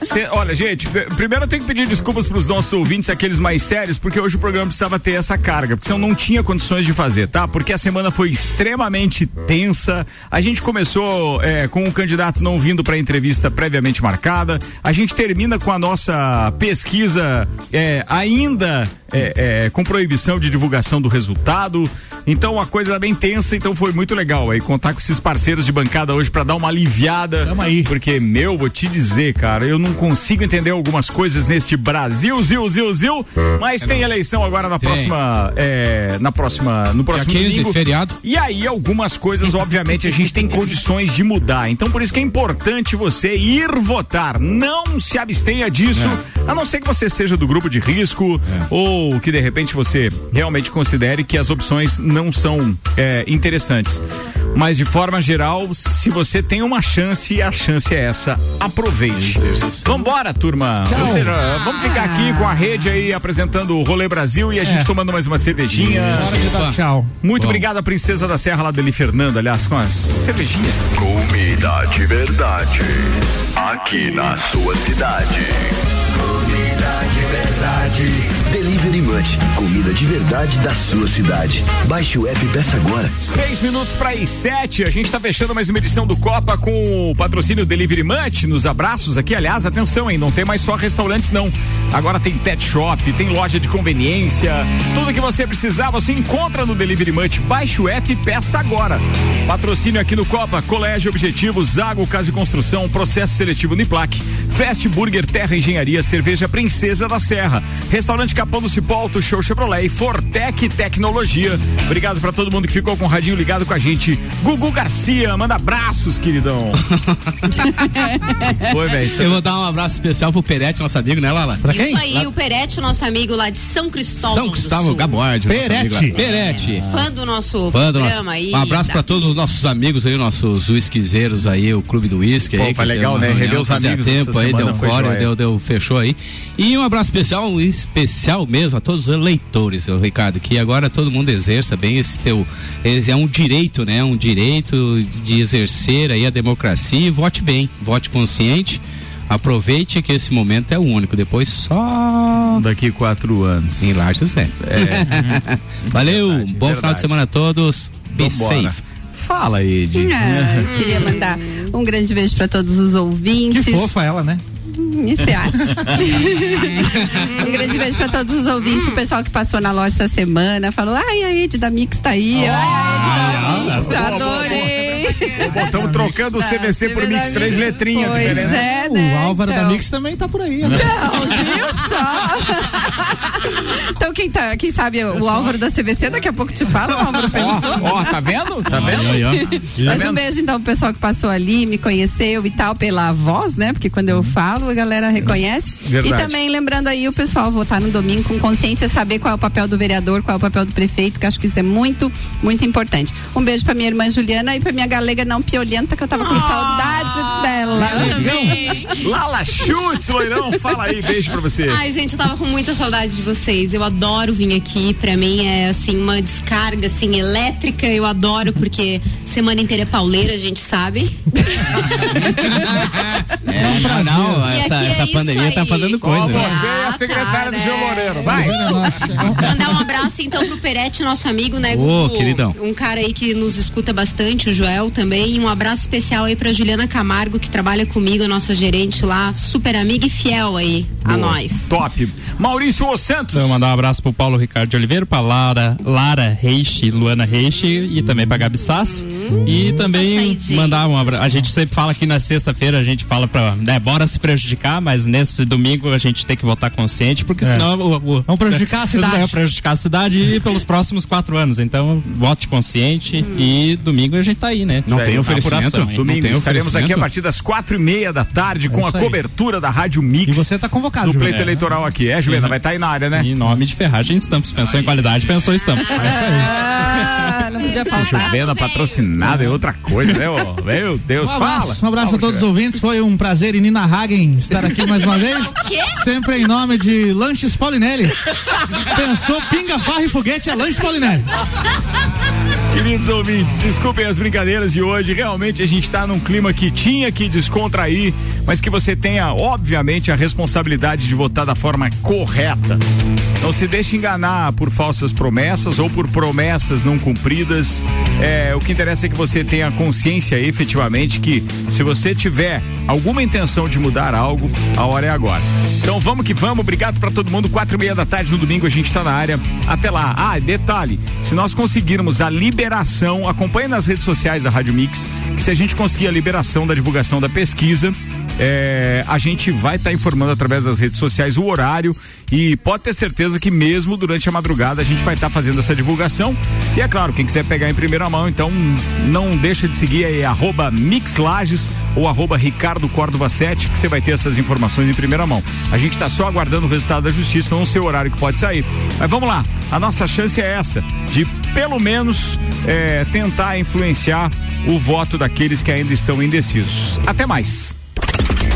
Cê- olha, gente, primeiro eu tenho que pedir desculpas pros nossos ouvintes, aqueles mais sérios, porque hoje o programa precisava ter essa carga, porque senão não tinha condições de fazer, tá? Porque a semana foi extremamente tensa. A gente começou é, com o candidato não vindo pra entrevista previamente marcada. A gente termina com a nossa pesquisa é, ainda é, é, com proibição de divulgação do resultado. Então a coisa é bem tensa, então foi muito legal aí contar com esses parceiros de bancada hoje pra dar uma aliviada. Tamo aí. Porque, meu, vou te dizer, cara, eu não consigo entender algumas coisas neste Brasil, zil, zil, zil. Mas tem eleição agora na Tem. próxima. é, na próxima. No próximo 15, domingo. feriado. E aí, algumas coisas, obviamente, a gente tem condições de mudar. Então, por isso que é importante você ir votar. Não se abstenha disso, a não ser que você seja do grupo de risco ou que de repente você realmente considere que as opções não são é, interessantes. Mas de forma geral, se você tem uma chance, a chance é essa. Aproveite. Vambora, turma. Ou seja, vamos ficar aqui com a rede aí apresentando o Rolê Brasil e a gente tomando mais uma cervejinha. Hora de dar tchau. Muito Bom. obrigado à Princesa da Serra lá do Eli Fernando, aliás, com as cervejinhas. Comida de verdade. Aqui na sua cidade. Comida de verdade. Comida de verdade da sua cidade. Baixe o app e peça agora. Seis minutos para as sete, a gente está fechando mais uma edição do Copa com o patrocínio Delivery Munch nos abraços aqui. Aliás, atenção, hein? Não tem mais só restaurantes, não. Agora tem pet shop, tem loja de conveniência. Tudo que você precisar, você encontra no Delivery Munch. Baixe o app e peça agora. Patrocínio aqui no Copa, Colégio Objetivo, Zago Casa e Construção, Processo Seletivo Uniplac, Fast Burger Terra Engenharia, Cerveja Princesa da Serra, Restaurante Capão do Cipó, Auto Show Chevrolet e Fortec Tecnologia. Obrigado para todo mundo que ficou com o radinho ligado com a gente. Gugu Garcia, manda abraços, queridão. Foi, velho. Eu vou dar um abraço especial pro Perete, nosso amigo, né, Lala? Pra Isso aí, o Perete, nosso amigo lá de São Cristóvão. São Cristóvão. Gabordi. nosso amigo lá. Perete. Perete. Fã do nosso Fã do programa nosso- aí. Um abraço da- pra todos os nossos amigos aí, nossos whiskyzeiros aí, o Clube do Whisky Pô, aí. legal, né? Rever os amigos tempo essa aí, deu foi fora, deu, deu, fechou aí. E um abraço especial, um especial mesmo a todos os eleitores, seu Ricardo, que agora todo mundo exerça bem esse teu, é um direito, né? Um direito de exercer aí a democracia e vote bem, vote consciente. Aproveite que esse momento é o único, depois só daqui quatro anos. Em Lages é. Valeu, bom final verdade. de semana a todos. Be Vambora. safe. Fala, Ed. Ah, queria mandar um grande beijo para todos os ouvintes. Que fofa ela, né? Você acha? um grande beijo para todos os ouvintes, o pessoal que passou na loja essa semana, falou: ai, a Ed da Mix tá aí. ai, a Ed da Mix, boa, boa, Estamos trocando o CVC por Mix, três letrinhas diferentes. é, O né? Álvaro da Então. Mix também tá por aí. Né? Não, viu só? então, quem, tá, quem sabe o Álvaro da CVC, daqui a pouco te fala, o Álvaro. Ó, tá vendo? Tá vendo? Aí, ó. Mas um beijo então pro pessoal que passou ali, me conheceu e tal, pela voz, né? Porque quando eu falo, a galera reconhece. Verdade. E também lembrando aí o pessoal votar no domingo com consciência, saber qual é o papel do vereador, qual é o papel do prefeito, que acho que isso é muito, muito importante. Um beijo pra minha irmã Juliana e pra minha galega não piolenta, que eu tava com saudade dela. Lala Chutes, loirão, fala aí, beijo pra você. Ai, gente, eu tava com muita saudade de vocês. Eu adoro vir aqui. Pra mim é assim uma descarga assim elétrica. Eu adoro porque semana inteira é pauleira, a gente sabe. É, não, não, essa, é essa isso pandemia tá fazendo coisa. né? você e a secretária do João Loureiro. Vai. Mandar um abraço então pro Perete, nosso amigo, né? Ô, Gugu? queridão. Um cara aí que nos escuta bastante, o Joel também. E um abraço especial aí pra Juliana Camargo, que trabalha comigo, a nossa gerente lá, super amiga e fiel aí a Boa. nós. Top. Maurício Os Santos. Então, mandar um abraço pro Paulo Ricardo de Oliveira, pra Lara, Lara Reiche, Luana Reiche e também pra Gabi Sassi. E também saidinho. mandar um abraço. A gente sempre fala aqui na sexta-feira, a gente fala pra, né, bora se prejudicar, mas nesse domingo a gente tem que votar consciente, porque senão o, o, Vamos prejudicar a cidade. Vai prejudicar a cidade e pelos próximos quatro anos. Então, vote consciente e domingo a gente tá aí, né? Não tem oferecimento? apuração? Domingo tem estaremos aqui a partir das quatro e meia da tarde com a isso aí. cobertura da Rádio Mix. E você tá convocado, no Juliana. pleito eleitoral aqui. É, Juliana, vai estar aí na área, né? Em nome de Ferragem Estampas. Pensou em qualidade, pensou em estampas. Ah, não podia faltar. Juvena patrocinada é outra coisa, né? ô? Meu Deus, Um fala. abraço, um abraço Fala, a todos os Juliana. ouvintes. Foi um prazer, Nina Hagen, estar aqui mais uma vez. Sempre em nome de Lanches Paulinelli. Pensou pinga, barra e foguete é Lanches Paulinelli. Queridos ouvintes, desculpem as brincadeiras de hoje. Realmente a gente está num clima que tinha que descontrair, mas que você tenha, obviamente, a responsabilidade de votar da forma correta. Não se deixe enganar por falsas promessas ou por promessas não cumpridas. É, o que interessa é que você tenha consciência efetivamente que se você tiver alguma intenção de mudar algo, a hora é agora. Então vamos que vamos, obrigado para todo mundo. Quatro e meia da tarde no domingo a gente está na área. Até lá. Ah, detalhe: se nós conseguirmos a liberação, acompanhe nas redes sociais da Rádio Mix, que se a gente conseguir a liberação da divulgação da pesquisa, é, a gente vai estar informando através das redes sociais o horário e pode ter certeza que mesmo durante a madrugada a gente vai estar fazendo essa divulgação. E é claro, quem quiser pegar em primeira mão, então não deixa de seguir aí arroba Mixlages ou arroba Ricardo Córdova 7, que você vai ter essas informações em primeira mão. A gente está só aguardando o resultado da justiça, não sei o horário que pode sair. Mas vamos lá, a nossa chance é essa, de pelo menos é, tentar influenciar o voto daqueles que ainda estão indecisos. Até mais.